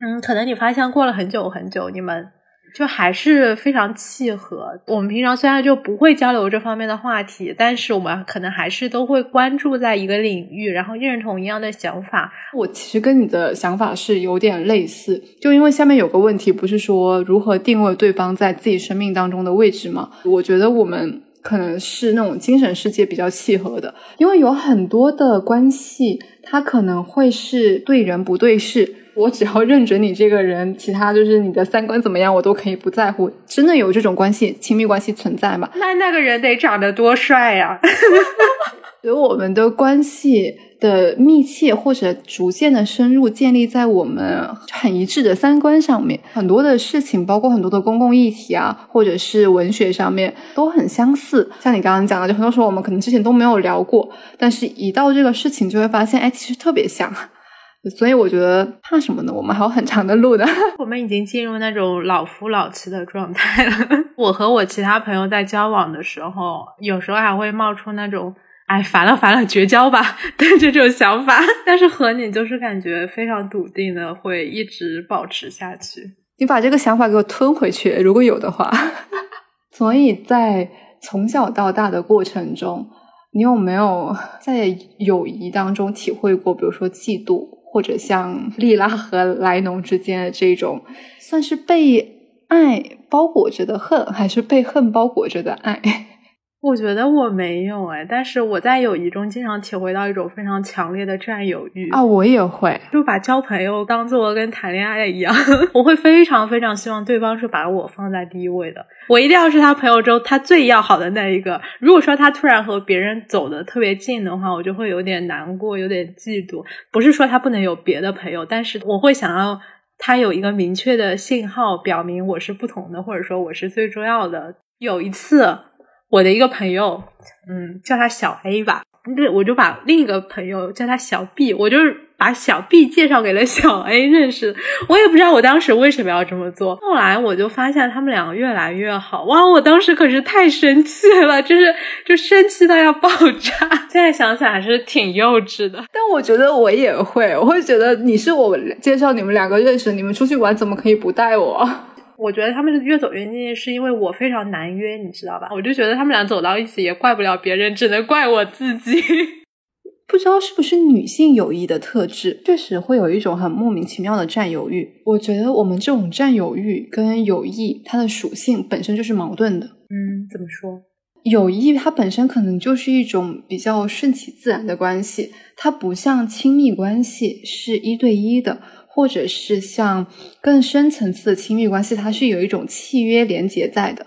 嗯，可能你发现过了很久很久，你们就还是非常契合。我们平常虽然就不会交流这方面的话题，但是我们可能还是都会关注在一个领域，然后认同一样的想法。我其实跟你的想法是有点类似，就因为下面有个问题，不是说如何定位对方在自己生命当中的位置吗？我觉得我们可能是那种精神世界比较契合的，因为有很多的关系，它可能会是对人不对事。我只要认准你这个人，其他就是你的三观怎么样，我都可以不在乎。真的有这种关系，亲密关系存在吗？那那个人得长得多帅呀！*laughs* 所以我们的关系的密切或者逐渐的深入，建立在我们很一致的三观上面。很多的事情，包括很多的公共议题啊，或者是文学上面，都很相似。像你刚刚讲的，就很多时候我们可能之前都没有聊过，但是一到这个事情，就会发现，哎，其实特别像。所以我觉得怕什么呢？我们还有很长的路的。*laughs* 我们已经进入那种老夫老妻的状态了。*laughs* 我和我其他朋友在交往的时候，有时候还会冒出那种“哎，烦了烦了，绝交吧” *laughs* 的这种想法。但是和你就是感觉非常笃定的，会一直保持下去。你把这个想法给我吞回去，如果有的话。所以在从小到大的过程中，你有没有在友谊当中体会过，比如说嫉妒？或者像莉拉和莱农之间的这种，算是被爱包裹着的恨，还是被恨包裹着的爱？我觉得我没有哎，但是我在友谊中经常体会到一种非常强烈的占有欲啊！我也会，就把交朋友当做跟谈恋爱一样，*laughs* 我会非常非常希望对方是把我放在第一位的，我一定要是他朋友中他最要好的那一个。如果说他突然和别人走的特别近的话，我就会有点难过，有点嫉妒。不是说他不能有别的朋友，但是我会想要他有一个明确的信号，表明我是不同的，或者说我是最重要的。有一次。我的一个朋友，嗯，叫他小 A 吧，那，我就把另一个朋友叫他小 B，我就是把小 B 介绍给了小 A 认识。我也不知道我当时为什么要这么做。后来我就发现他们两个越来越好，哇！我当时可是太生气了，就是就生气到要爆炸。现在想想还是挺幼稚的，但我觉得我也会，我会觉得你是我介绍你们两个认识，你们出去玩怎么可以不带我？我觉得他们越走越近，是因为我非常难约，你知道吧？我就觉得他们俩走到一起也怪不了别人，只能怪我自己。*laughs* 不知道是不是女性友谊的特质，确实会有一种很莫名其妙的占有欲。我觉得我们这种占有欲跟友谊，它的属性本身就是矛盾的。嗯，怎么说？友谊它本身可能就是一种比较顺其自然的关系，它不像亲密关系是一对一的，或者是像更深层次的亲密关系，它是有一种契约连接在的。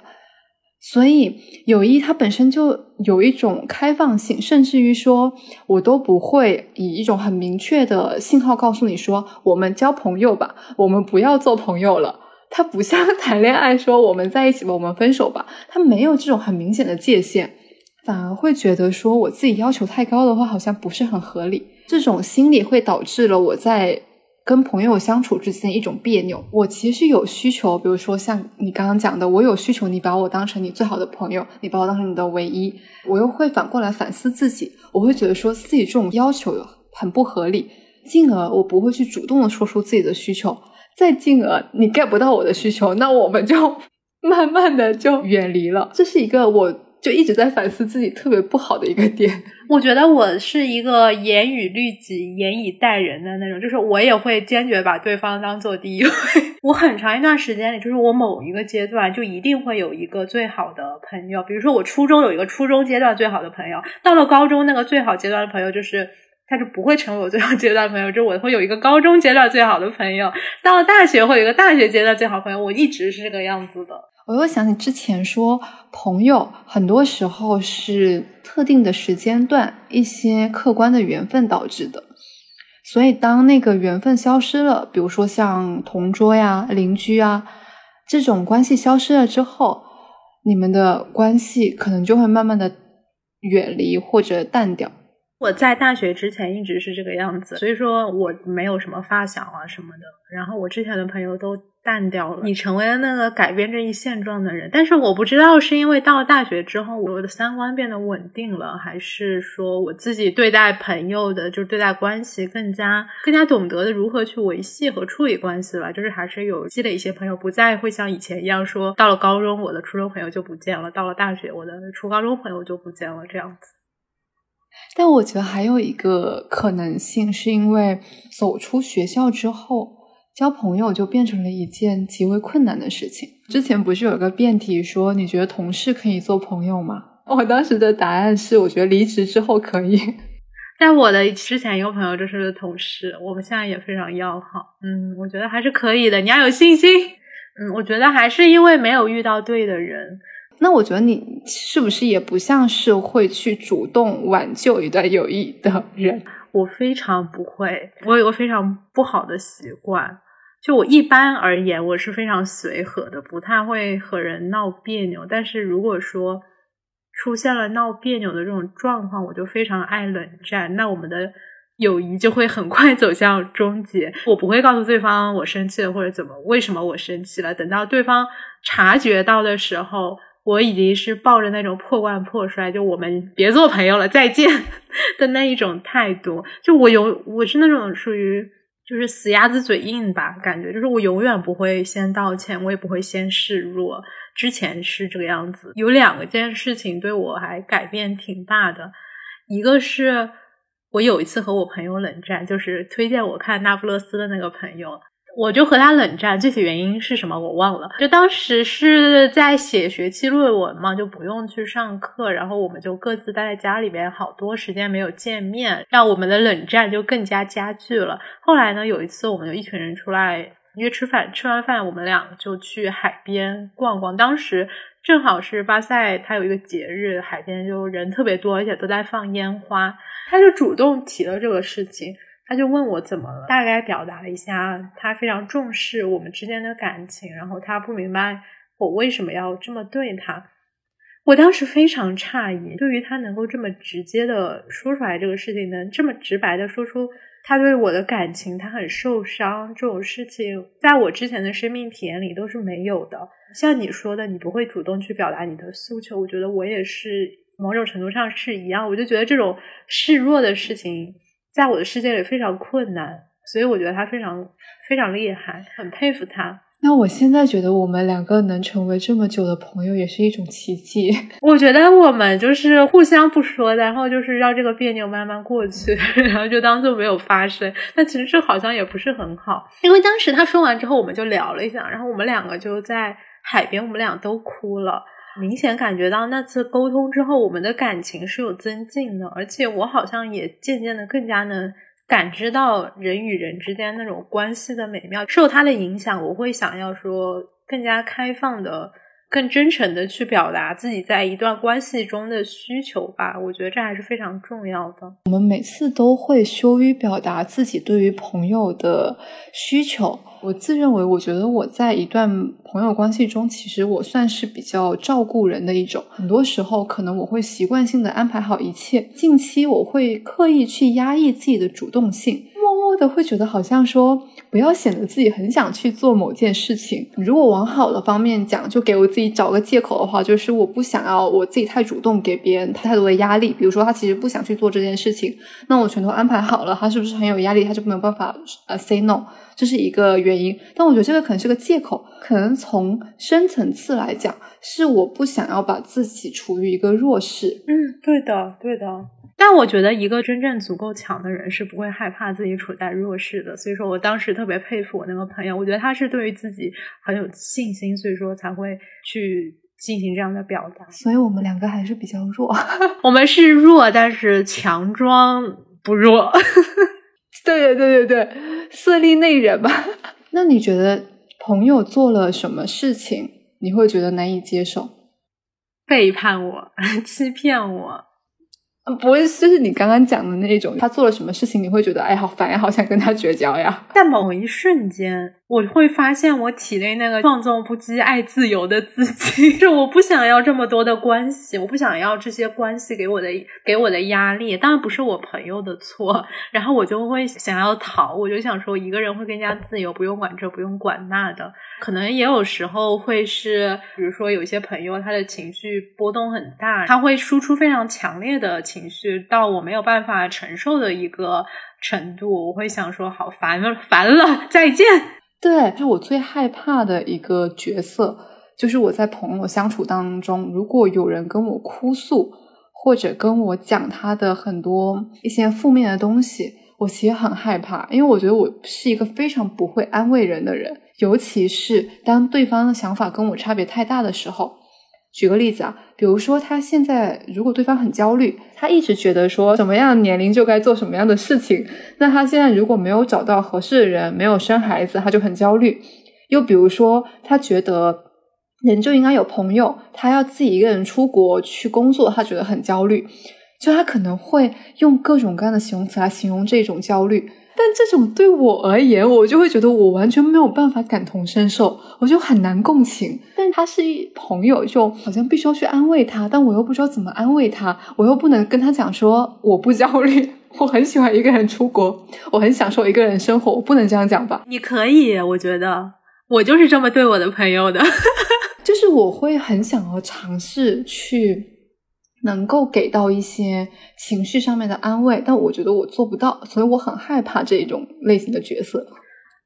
所以友谊它本身就有一种开放性，甚至于说，我都不会以一种很明确的信号告诉你说，我们交朋友吧，我们不要做朋友了。它不像 *laughs* 谈恋爱，说我们在一起吧，我们分手吧，它没有这种很明显的界限，反而会觉得说我自己要求太高的话，好像不是很合理。这种心理会导致了我在。跟朋友相处之间一种别扭，我其实有需求，比如说像你刚刚讲的，我有需求，你把我当成你最好的朋友，你把我当成你的唯一，我又会反过来反思自己，我会觉得说自己这种要求很不合理，进而我不会去主动的说出自己的需求，再进而你 get 不到我的需求，那我们就 *laughs* 慢慢的就远离了，这是一个我。就一直在反思自己特别不好的一个点。我觉得我是一个严以律己、严以待人的那种，就是我也会坚决把对方当做第一位。*laughs* 我很长一段时间里，就是我某一个阶段就一定会有一个最好的朋友。比如说，我初中有一个初中阶段最好的朋友，到了高中那个最好阶段的朋友，就是他就不会成为我最好阶段的朋友。就我会有一个高中阶段最好的朋友，到了大学会有一个大学阶段最好朋友。我一直是这个样子的。我又想起之前说，朋友很多时候是特定的时间段、一些客观的缘分导致的。所以，当那个缘分消失了，比如说像同桌呀、邻居啊这种关系消失了之后，你们的关系可能就会慢慢的远离或者淡掉。我在大学之前一直是这个样子，所以说我没有什么发小啊什么的。然后我之前的朋友都。淡掉了，你成为了那个改变这一现状的人。但是我不知道是因为到了大学之后，我的三观变得稳定了，还是说我自己对待朋友的，就是对待关系更加更加懂得的如何去维系和处理关系了。就是还是有积累一些朋友，不再会像以前一样说，到了高中我的初中朋友就不见了，到了大学我的初高中朋友就不见了这样子。但我觉得还有一个可能性，是因为走出学校之后。交朋友就变成了一件极为困难的事情。之前不是有个辩题说，你觉得同事可以做朋友吗？我当时的答案是，我觉得离职之后可以。*laughs* 但我的之前一个朋友就是同事，我们现在也非常要好。嗯，我觉得还是可以的，你要有信心。嗯，我觉得还是因为没有遇到对的人。那我觉得你是不是也不像是会去主动挽救一段友谊的人？我非常不会，我有个非常不好的习惯，就我一般而言，我是非常随和的，不太会和人闹别扭。但是如果说出现了闹别扭的这种状况，我就非常爱冷战，那我们的友谊就会很快走向终结。我不会告诉对方我生气了或者怎么，为什么我生气了，等到对方察觉到的时候。我已经是抱着那种破罐破摔，就我们别做朋友了，再见 *laughs* 的那一种态度。就我有，我是那种属于就是死鸭子嘴硬吧，感觉就是我永远不会先道歉，我也不会先示弱。之前是这个样子。有两个件事情对我还改变挺大的，一个是我有一次和我朋友冷战，就是推荐我看那不勒斯的那个朋友。我就和他冷战，具体原因是什么我忘了。就当时是在写学期论文嘛，就不用去上课，然后我们就各自待在家里边，好多时间没有见面，让我们的冷战就更加加剧了。后来呢，有一次我们就一群人出来约吃饭，吃完饭我们俩就去海边逛逛。当时正好是巴塞，它有一个节日，海边就人特别多，而且都在放烟花，他就主动提了这个事情。他就问我怎么了，大概表达了一下他非常重视我们之间的感情，然后他不明白我为什么要这么对他。我当时非常诧异，对于他能够这么直接的说出来这个事情，能这么直白的说出他对我的感情，他很受伤这种事情，在我之前的生命体验里都是没有的。像你说的，你不会主动去表达你的诉求，我觉得我也是某种程度上是一样。我就觉得这种示弱的事情。在我的世界里非常困难，所以我觉得他非常非常厉害，很佩服他。那我现在觉得我们两个能成为这么久的朋友，也是一种奇迹。*laughs* 我觉得我们就是互相不说，然后就是让这个别扭慢慢过去，*laughs* 然后就当做没有发生。但其实这好像也不是很好，因为当时他说完之后，我们就聊了一下，然后我们两个就在海边，我们俩都哭了，明显感觉到那次沟通之后，我们的感情是有增进的，而且我好像也渐渐的更加能。感知到人与人之间那种关系的美妙，受他的影响，我会想要说更加开放的、更真诚的去表达自己在一段关系中的需求吧。我觉得这还是非常重要的。我们每次都会羞于表达自己对于朋友的需求。我自认为，我觉得我在一段朋友关系中，其实我算是比较照顾人的一种。很多时候，可能我会习惯性的安排好一切。近期，我会刻意去压抑自己的主动性。默默的会觉得好像说，不要显得自己很想去做某件事情。如果往好的方面讲，就给我自己找个借口的话，就是我不想要我自己太主动，给别人太多的压力。比如说，他其实不想去做这件事情，那我全都安排好了，他是不是很有压力？他就没有办法呃 say no，这是一个原因。但我觉得这个可能是个借口，可能从深层次来讲，是我不想要把自己处于一个弱势。嗯，对的，对的。但我觉得一个真正足够强的人是不会害怕自己处在弱势的，所以说我当时特别佩服我那个朋友，我觉得他是对于自己很有信心，所以说才会去进行这样的表达。所以我们两个还是比较弱，*laughs* 我们是弱，但是强装不弱。对对对对对，色厉内荏吧。*laughs* 那你觉得朋友做了什么事情你会觉得难以接受？背叛我，*laughs* 欺骗我。不会，就是你刚刚讲的那种，他做了什么事情，你会觉得哎，好烦呀，好想跟他绝交呀。在某一瞬间，我会发现我体内那个放纵不羁、爱自由的自己，就我不想要这么多的关系，我不想要这些关系给我的给我的压力。当然不是我朋友的错，然后我就会想要逃，我就想说一个人会更加自由，不用管这，不用管那的。可能也有时候会是，比如说有些朋友他的情绪波动很大，他会输出非常强烈的情绪到我没有办法承受的一个程度，我会想说好烦了，烦了，再见。对，就我最害怕的一个角色，就是我在朋友相处当中，如果有人跟我哭诉，或者跟我讲他的很多一些负面的东西，我其实很害怕，因为我觉得我是一个非常不会安慰人的人。尤其是当对方的想法跟我差别太大的时候，举个例子啊，比如说他现在如果对方很焦虑，他一直觉得说什么样的年龄就该做什么样的事情，那他现在如果没有找到合适的人，没有生孩子，他就很焦虑。又比如说，他觉得人就应该有朋友，他要自己一个人出国去工作，他觉得很焦虑。就他可能会用各种各样的形容词来形容这种焦虑。但这种对我而言，我就会觉得我完全没有办法感同身受，我就很难共情。但他是一朋友，就好像必须要去安慰他，但我又不知道怎么安慰他，我又不能跟他讲说我不焦虑，*laughs* 我很喜欢一个人出国，我很享受一个人生活，我不能这样讲吧？你可以，我觉得我就是这么对我的朋友的，*laughs* 就是我会很想要尝试去。能够给到一些情绪上面的安慰，但我觉得我做不到，所以我很害怕这种类型的角色。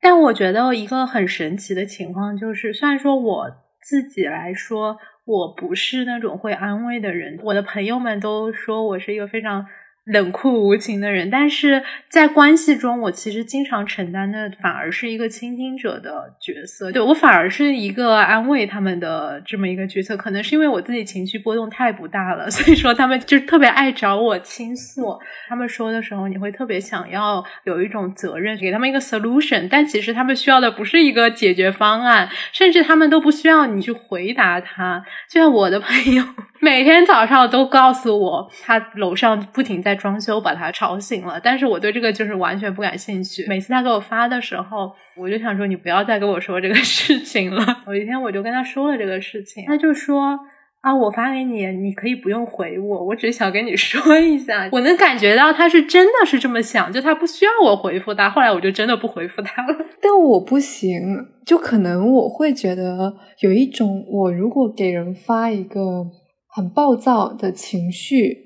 但我觉得一个很神奇的情况就是，虽然说我自己来说我不是那种会安慰的人，我的朋友们都说我是一个非常。冷酷无情的人，但是在关系中，我其实经常承担的反而是一个倾听者的角色。对我反而是一个安慰他们的这么一个角色。可能是因为我自己情绪波动太不大了，*laughs* 所以说他们就特别爱找我倾诉。他们说的时候，你会特别想要有一种责任，给他们一个 solution。但其实他们需要的不是一个解决方案，甚至他们都不需要你去回答他。就像我的朋友。*laughs* 每天早上都告诉我，他楼上不停在装修，把他吵醒了。但是我对这个就是完全不感兴趣。每次他给我发的时候，我就想说，你不要再跟我说这个事情了。*laughs* 有一天我就跟他说了这个事情，他就说。啊，我发给你，你可以不用回我，我只是想跟你说一下，我能感觉到他是真的是这么想，就他不需要我回复他。后来我就真的不回复他了。但我不行，就可能我会觉得有一种，我如果给人发一个很暴躁的情绪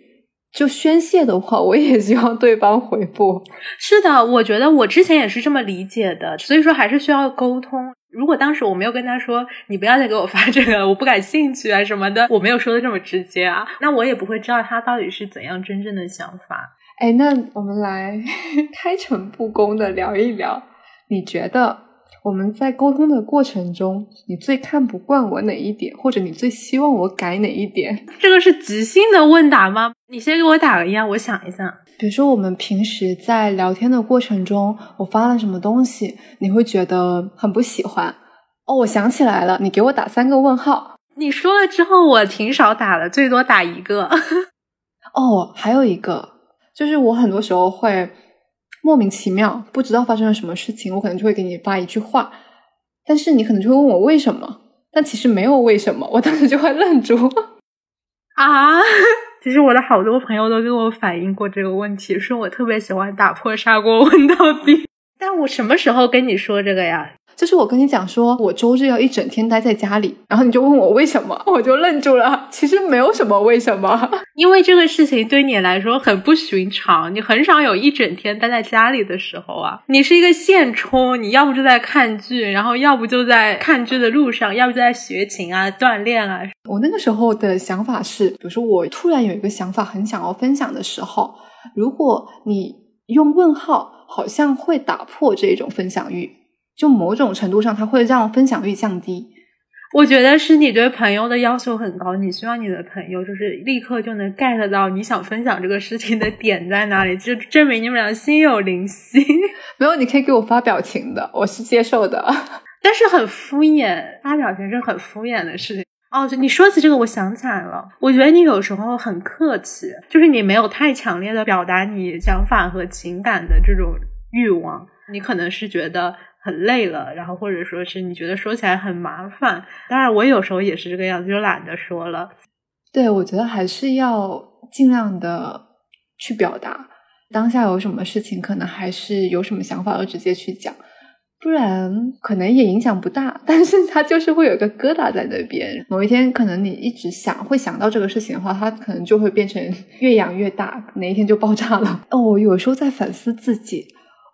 就宣泄的话，我也希望对方回复。是的，我觉得我之前也是这么理解的，所以说还是需要沟通。如果当时我没有跟他说你不要再给我发这个，我不感兴趣啊什么的，我没有说的这么直接啊，那我也不会知道他到底是怎样真正的想法。哎，那我们来 *laughs* 开诚布公的聊一聊，你觉得我们在沟通的过程中，你最看不惯我哪一点，或者你最希望我改哪一点？*laughs* 这个是即兴的问答吗？你先给我打个样，我想一下。比如说，我们平时在聊天的过程中，我发了什么东西，你会觉得很不喜欢。哦，我想起来了，你给我打三个问号。你说了之后，我挺少打的，最多打一个。*laughs* 哦，还有一个，就是我很多时候会莫名其妙，不知道发生了什么事情，我可能就会给你发一句话，但是你可能就会问我为什么，但其实没有为什么，我当时就会愣住。啊。*laughs* 其实我的好多朋友都跟我反映过这个问题，说我特别喜欢打破砂锅问到底。但我什么时候跟你说这个呀？就是我跟你讲说，我周日要一整天待在家里，然后你就问我为什么，我就愣住了。其实没有什么为什么，*laughs* 因为这个事情对你来说很不寻常，你很少有一整天待在家里的时候啊。你是一个现充，你要不就在看剧，然后要不就在看剧的路上，要不就在学琴啊、锻炼啊。我那个时候的想法是，比如说我突然有一个想法很想要分享的时候，如果你用问号，好像会打破这种分享欲。就某种程度上，它会让分享率降低。我觉得是你对朋友的要求很高，你希望你的朋友就是立刻就能 get 到你想分享这个事情的点在哪里，就证明你们俩心有灵犀。*laughs* 没有，你可以给我发表情的，我是接受的，*laughs* 但是很敷衍，发表情是很敷衍的事情。哦，你说起这个，我想起来了，我觉得你有时候很客气，就是你没有太强烈的表达你想法和情感的这种欲望，你可能是觉得。很累了，然后或者说是你觉得说起来很麻烦，当然我有时候也是这个样子，就懒得说了。对，我觉得还是要尽量的去表达当下有什么事情，可能还是有什么想法要直接去讲，不然可能也影响不大，*laughs* 但是它就是会有个疙瘩在那边。某一天可能你一直想会想到这个事情的话，它可能就会变成越养越大，哪一天就爆炸了。哦，我有时候在反思自己。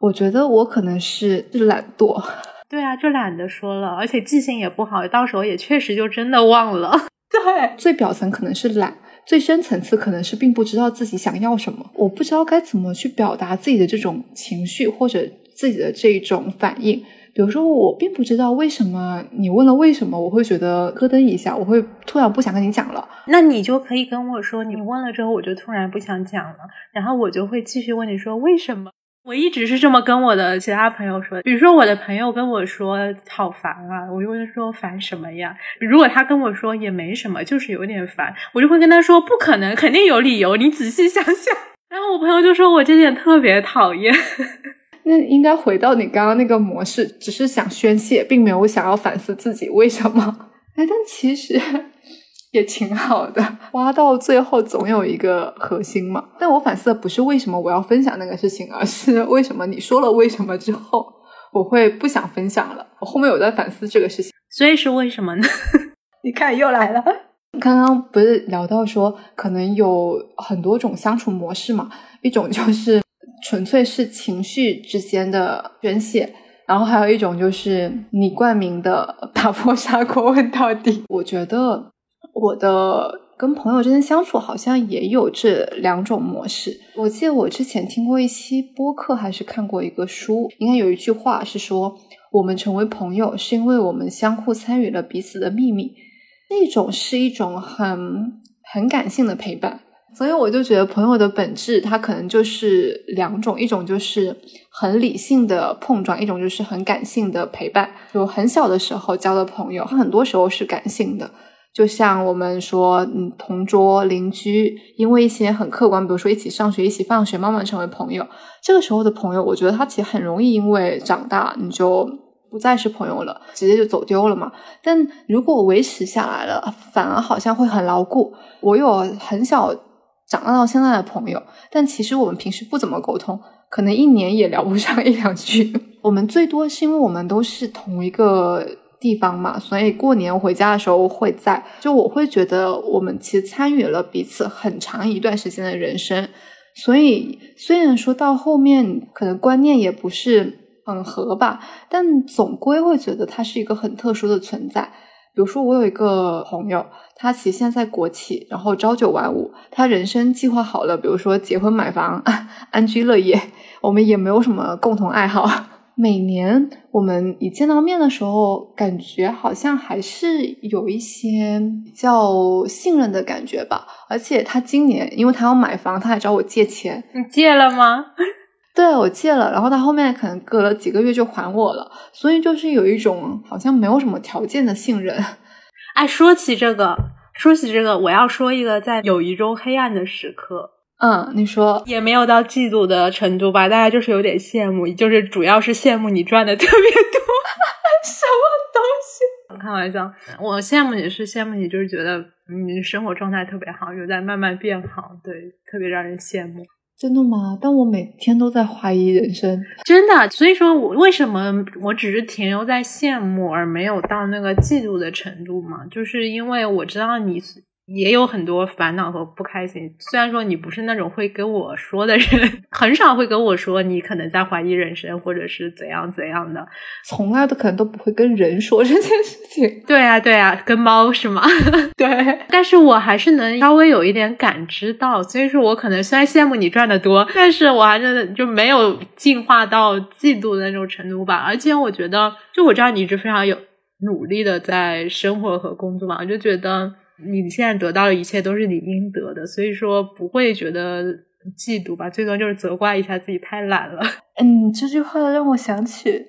我觉得我可能是懒惰，*laughs* 对啊，就懒得说了，而且记性也不好，到时候也确实就真的忘了。*laughs* 对，最表层可能是懒，最深层次可能是并不知道自己想要什么，我不知道该怎么去表达自己的这种情绪或者自己的这种反应。比如说，我并不知道为什么你问了为什么，我会觉得咯噔一下，我会突然不想跟你讲了。那你就可以跟我说，你问了之后，我就突然不想讲了，然后我就会继续问你说为什么。我一直是这么跟我的其他朋友说，比如说我的朋友跟我说好烦啊，我就会说烦什么呀？如果他跟我说也没什么，就是有点烦，我就会跟他说不可能，肯定有理由，你仔细想想。然后我朋友就说我这点特别讨厌。*laughs* 那应该回到你刚刚那个模式，只是想宣泄，并没有想要反思自己为什么。哎，但其实。也挺好的，挖到最后总有一个核心嘛。但我反思的不是为什么我要分享那个事情，而是为什么你说了为什么之后，我会不想分享了。我后面有在反思这个事情，所以是为什么呢？*laughs* 你看又来了。刚刚不是聊到说，可能有很多种相处模式嘛，一种就是纯粹是情绪之间的宣泄，然后还有一种就是你冠名的打破砂锅问到底。我觉得。我的跟朋友之间相处好像也有这两种模式。我记得我之前听过一期播客，还是看过一个书，应该有一句话是说：“我们成为朋友，是因为我们相互参与了彼此的秘密。”那种是一种很很感性的陪伴。所以我就觉得朋友的本质，它可能就是两种：一种就是很理性的碰撞，一种就是很感性的陪伴。就很小的时候交的朋友，他很多时候是感性的。就像我们说，嗯，同桌邻居，因为一些很客观，比如说一起上学、一起放学，慢慢成为朋友。这个时候的朋友，我觉得他其实很容易因为长大，你就不再是朋友了，直接就走丢了嘛。但如果维持下来了，反而好像会很牢固。我有很小长大到现在的朋友，但其实我们平时不怎么沟通，可能一年也聊不上一两句。*laughs* 我们最多是因为我们都是同一个。地方嘛，所以过年回家的时候会在。就我会觉得，我们其实参与了彼此很长一段时间的人生。所以虽然说到后面可能观念也不是很合吧，但总归会觉得他是一个很特殊的存在。比如说，我有一个朋友，他其实现在在国企，然后朝九晚五，他人生计划好了，比如说结婚买房，安居乐业。我们也没有什么共同爱好。每年我们一见到面的时候，感觉好像还是有一些比较信任的感觉吧。而且他今年，因为他要买房，他还找我借钱。你借了吗？*laughs* 对，我借了，然后他后面可能隔了几个月就还我了，所以就是有一种好像没有什么条件的信任。哎，说起这个，说起这个，我要说一个在友谊中黑暗的时刻。嗯，你说也没有到嫉妒的程度吧？大家就是有点羡慕，就是主要是羡慕你赚的特别多。*laughs* 什么东西？开玩笑，我羡慕你是羡慕你，就是觉得你生活状态特别好，有在慢慢变好，对，特别让人羡慕。真的吗？但我每天都在怀疑人生，真的。所以说我为什么我只是停留在羡慕，而没有到那个嫉妒的程度嘛？就是因为我知道你。也有很多烦恼和不开心。虽然说你不是那种会跟我说的人，*laughs* 很少会跟我说你可能在怀疑人生，或者是怎样怎样的，从来都可能都不会跟人说这件事情。对啊，对啊，跟猫是吗？*laughs* 对。但是我还是能稍微有一点感知到，所以说我可能虽然羡慕你赚的多，但是我还是就没有进化到嫉妒的那种程度吧。而且我觉得，就我知道你一直非常有努力的在生活和工作嘛，我就觉得。你现在得到的一切都是你应得的，所以说不会觉得嫉妒吧，最多就是责怪一下自己太懒了。*laughs* 嗯，这句话让我想起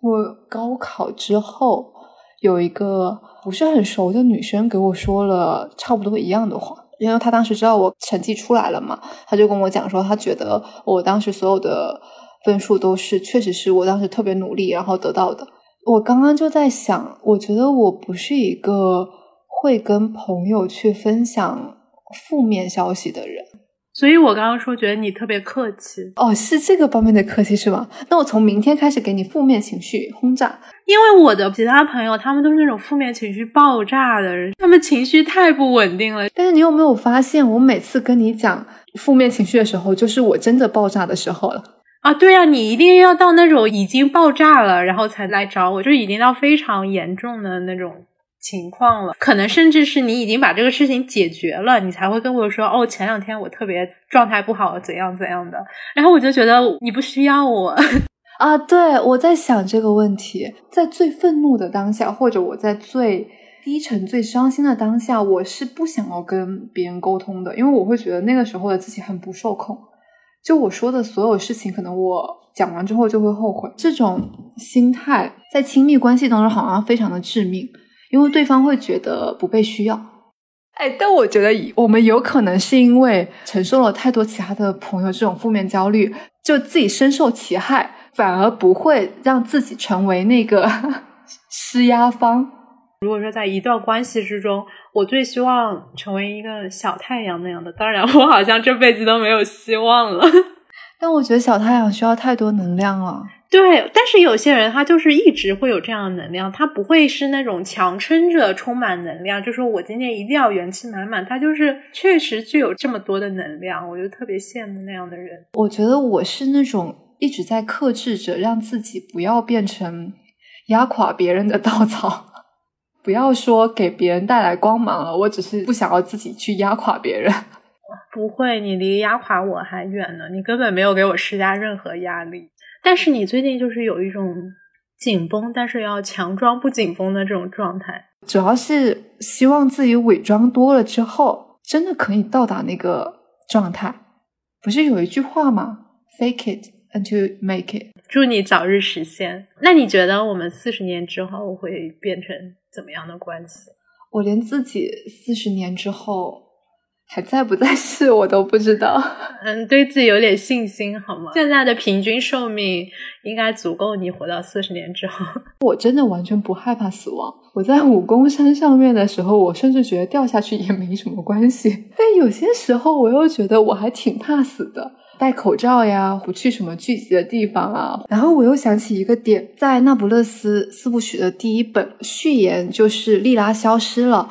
我高考之后有一个不是很熟的女生给我说了差不多一样的话，因为她当时知道我成绩出来了嘛，她就跟我讲说，她觉得我当时所有的分数都是确实是我当时特别努力然后得到的。我刚刚就在想，我觉得我不是一个。会跟朋友去分享负面消息的人，所以我刚刚说觉得你特别客气哦，是这个方面的客气是吧？那我从明天开始给你负面情绪轰炸，因为我的其他朋友他们都是那种负面情绪爆炸的人，他们情绪太不稳定了。但是你有没有发现，我每次跟你讲负面情绪的时候，就是我真的爆炸的时候了啊？对啊，你一定要到那种已经爆炸了，然后才来找我，就已经到非常严重的那种。情况了，可能甚至是你已经把这个事情解决了，你才会跟我说哦，前两天我特别状态不好，怎样怎样的。然后我就觉得你不需要我 *laughs* 啊。对，我在想这个问题，在最愤怒的当下，或者我在最低沉、最伤心的当下，我是不想要跟别人沟通的，因为我会觉得那个时候的自己很不受控。就我说的所有事情，可能我讲完之后就会后悔。这种心态在亲密关系当中好像非常的致命。因为对方会觉得不被需要，哎，但我觉得我们有可能是因为承受了太多其他的朋友这种负面焦虑，就自己深受其害，反而不会让自己成为那个 *laughs* 施压方。如果说在一段关系之中，我最希望成为一个小太阳那样的，当然我好像这辈子都没有希望了。但我觉得小太阳需要太多能量了。对，但是有些人他就是一直会有这样的能量，他不会是那种强撑着充满能量，就说我今天一定要元气满满。他就是确实具有这么多的能量，我就特别羡慕那样的人。我觉得我是那种一直在克制着，让自己不要变成压垮别人的稻草，*laughs* 不要说给别人带来光芒了。我只是不想要自己去压垮别人。不会，你离压垮我还远呢，你根本没有给我施加任何压力。但是你最近就是有一种紧绷，但是要强装不紧绷的这种状态，主要是希望自己伪装多了之后，真的可以到达那个状态。不是有一句话吗？Fake it until make it。祝你早日实现。那你觉得我们四十年之后会变成怎么样的关系？我连自己四十年之后。还在不在世我都不知道。*laughs* 嗯，对自己有点信心好吗？现在的平均寿命应该足够你活到四十年之后。*laughs* 我真的完全不害怕死亡。我在武功山上面的时候，我甚至觉得掉下去也没什么关系。但有些时候，我又觉得我还挺怕死的。戴口罩呀，不去什么聚集的地方啊。然后我又想起一个点，在《那不勒斯四部曲》的第一本序言，就是莉拉消失了。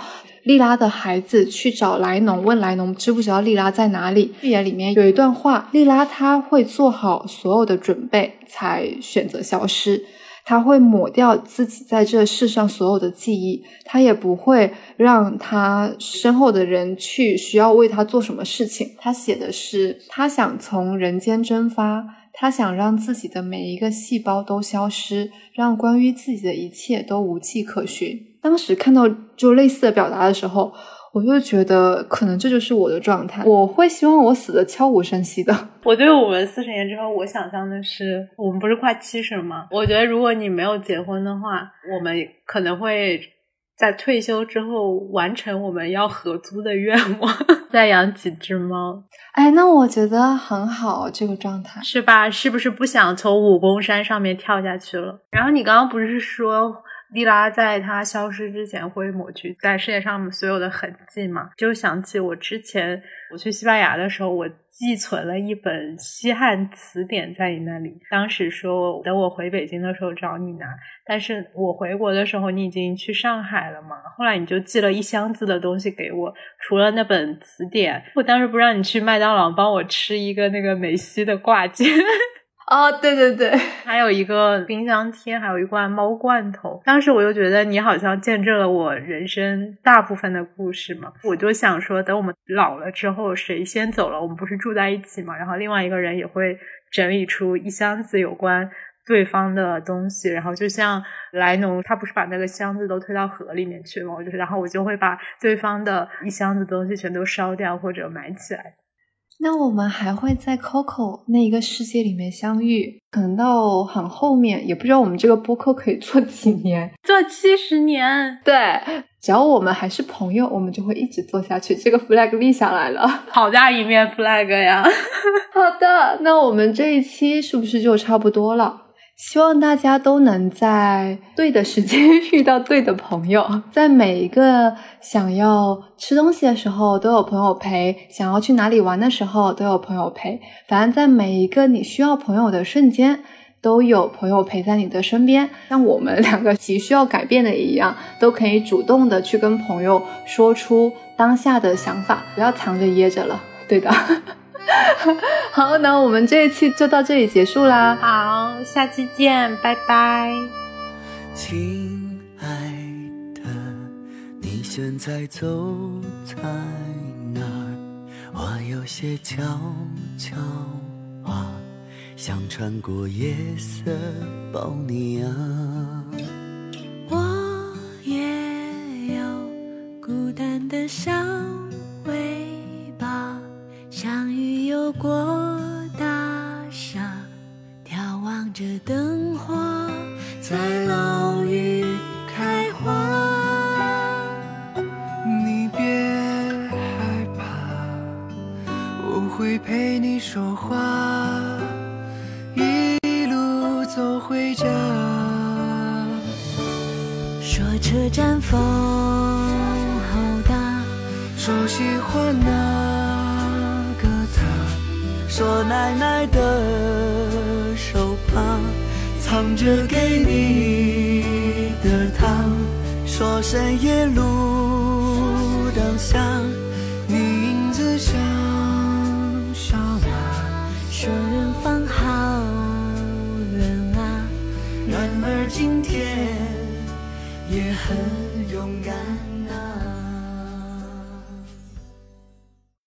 莉拉的孩子去找莱农，问莱农知不知道莉拉在哪里。预言里面有一段话，莉拉她会做好所有的准备才选择消失。他会抹掉自己在这世上所有的记忆，他也不会让他身后的人去需要为他做什么事情。他写的是，他想从人间蒸发，他想让自己的每一个细胞都消失，让关于自己的一切都无迹可寻。当时看到就类似的表达的时候。我就觉得，可能这就是我的状态。我会希望我死的悄无声息的。*laughs* 我对我们四十年之后，我想象的是，我们不是快七十了吗？我觉得，如果你没有结婚的话，我们可能会在退休之后完成我们要合租的愿望，*laughs* 再养几只猫。哎，那我觉得很好，这个状态是吧？是不是不想从武功山上面跳下去了？然后你刚刚不是说？莉拉在它消失之前会抹去在世界上所有的痕迹嘛？就想起我之前我去西班牙的时候，我寄存了一本西汉词典在你那里。当时说等我回北京的时候找你拿，但是我回国的时候你已经去上海了嘛？后来你就寄了一箱子的东西给我，除了那本词典，我当时不让你去麦当劳帮我吃一个那个梅西的挂件。哦，对对对，*laughs* 还有一个冰箱贴，还有一罐猫罐头。当时我就觉得你好像见证了我人生大部分的故事嘛，我就想说，等我们老了之后，谁先走了，我们不是住在一起嘛？然后另外一个人也会整理出一箱子有关对方的东西，然后就像莱农，他不是把那个箱子都推到河里面去吗？就是，然后我就会把对方的一箱子东西全都烧掉或者埋起来。那我们还会在 Coco 那一个世界里面相遇，可能到很后面，也不知道我们这个播客可以做几年，做七十年。对，只要我们还是朋友，我们就会一直做下去。这个 flag 立下来了，*laughs* 好大一面 flag 呀！好的，那我们这一期是不是就差不多了？希望大家都能在对的时间 *laughs* 遇到对的朋友，在每一个想要吃东西的时候都有朋友陪，想要去哪里玩的时候都有朋友陪。反正，在每一个你需要朋友的瞬间，都有朋友陪在你的身边。像我们两个急需要改变的一样，都可以主动的去跟朋友说出当下的想法，不要藏着掖着了。对的。*laughs* 好，那我们这一期就到这里结束啦。好，下期见，拜拜。亲爱的，你现在走在哪儿？我有些悄悄话，想穿过夜色抱你啊。我也有孤单的小尾巴。相遇有过大厦，眺望着灯火在楼宇开花。你别害怕，我会陪你说话，一路走回家。说车站风好大，说喜欢那。说奶奶的手帕藏着给你的糖，说深夜路灯下你影子像小马，说远方好远啊，然而今天也很。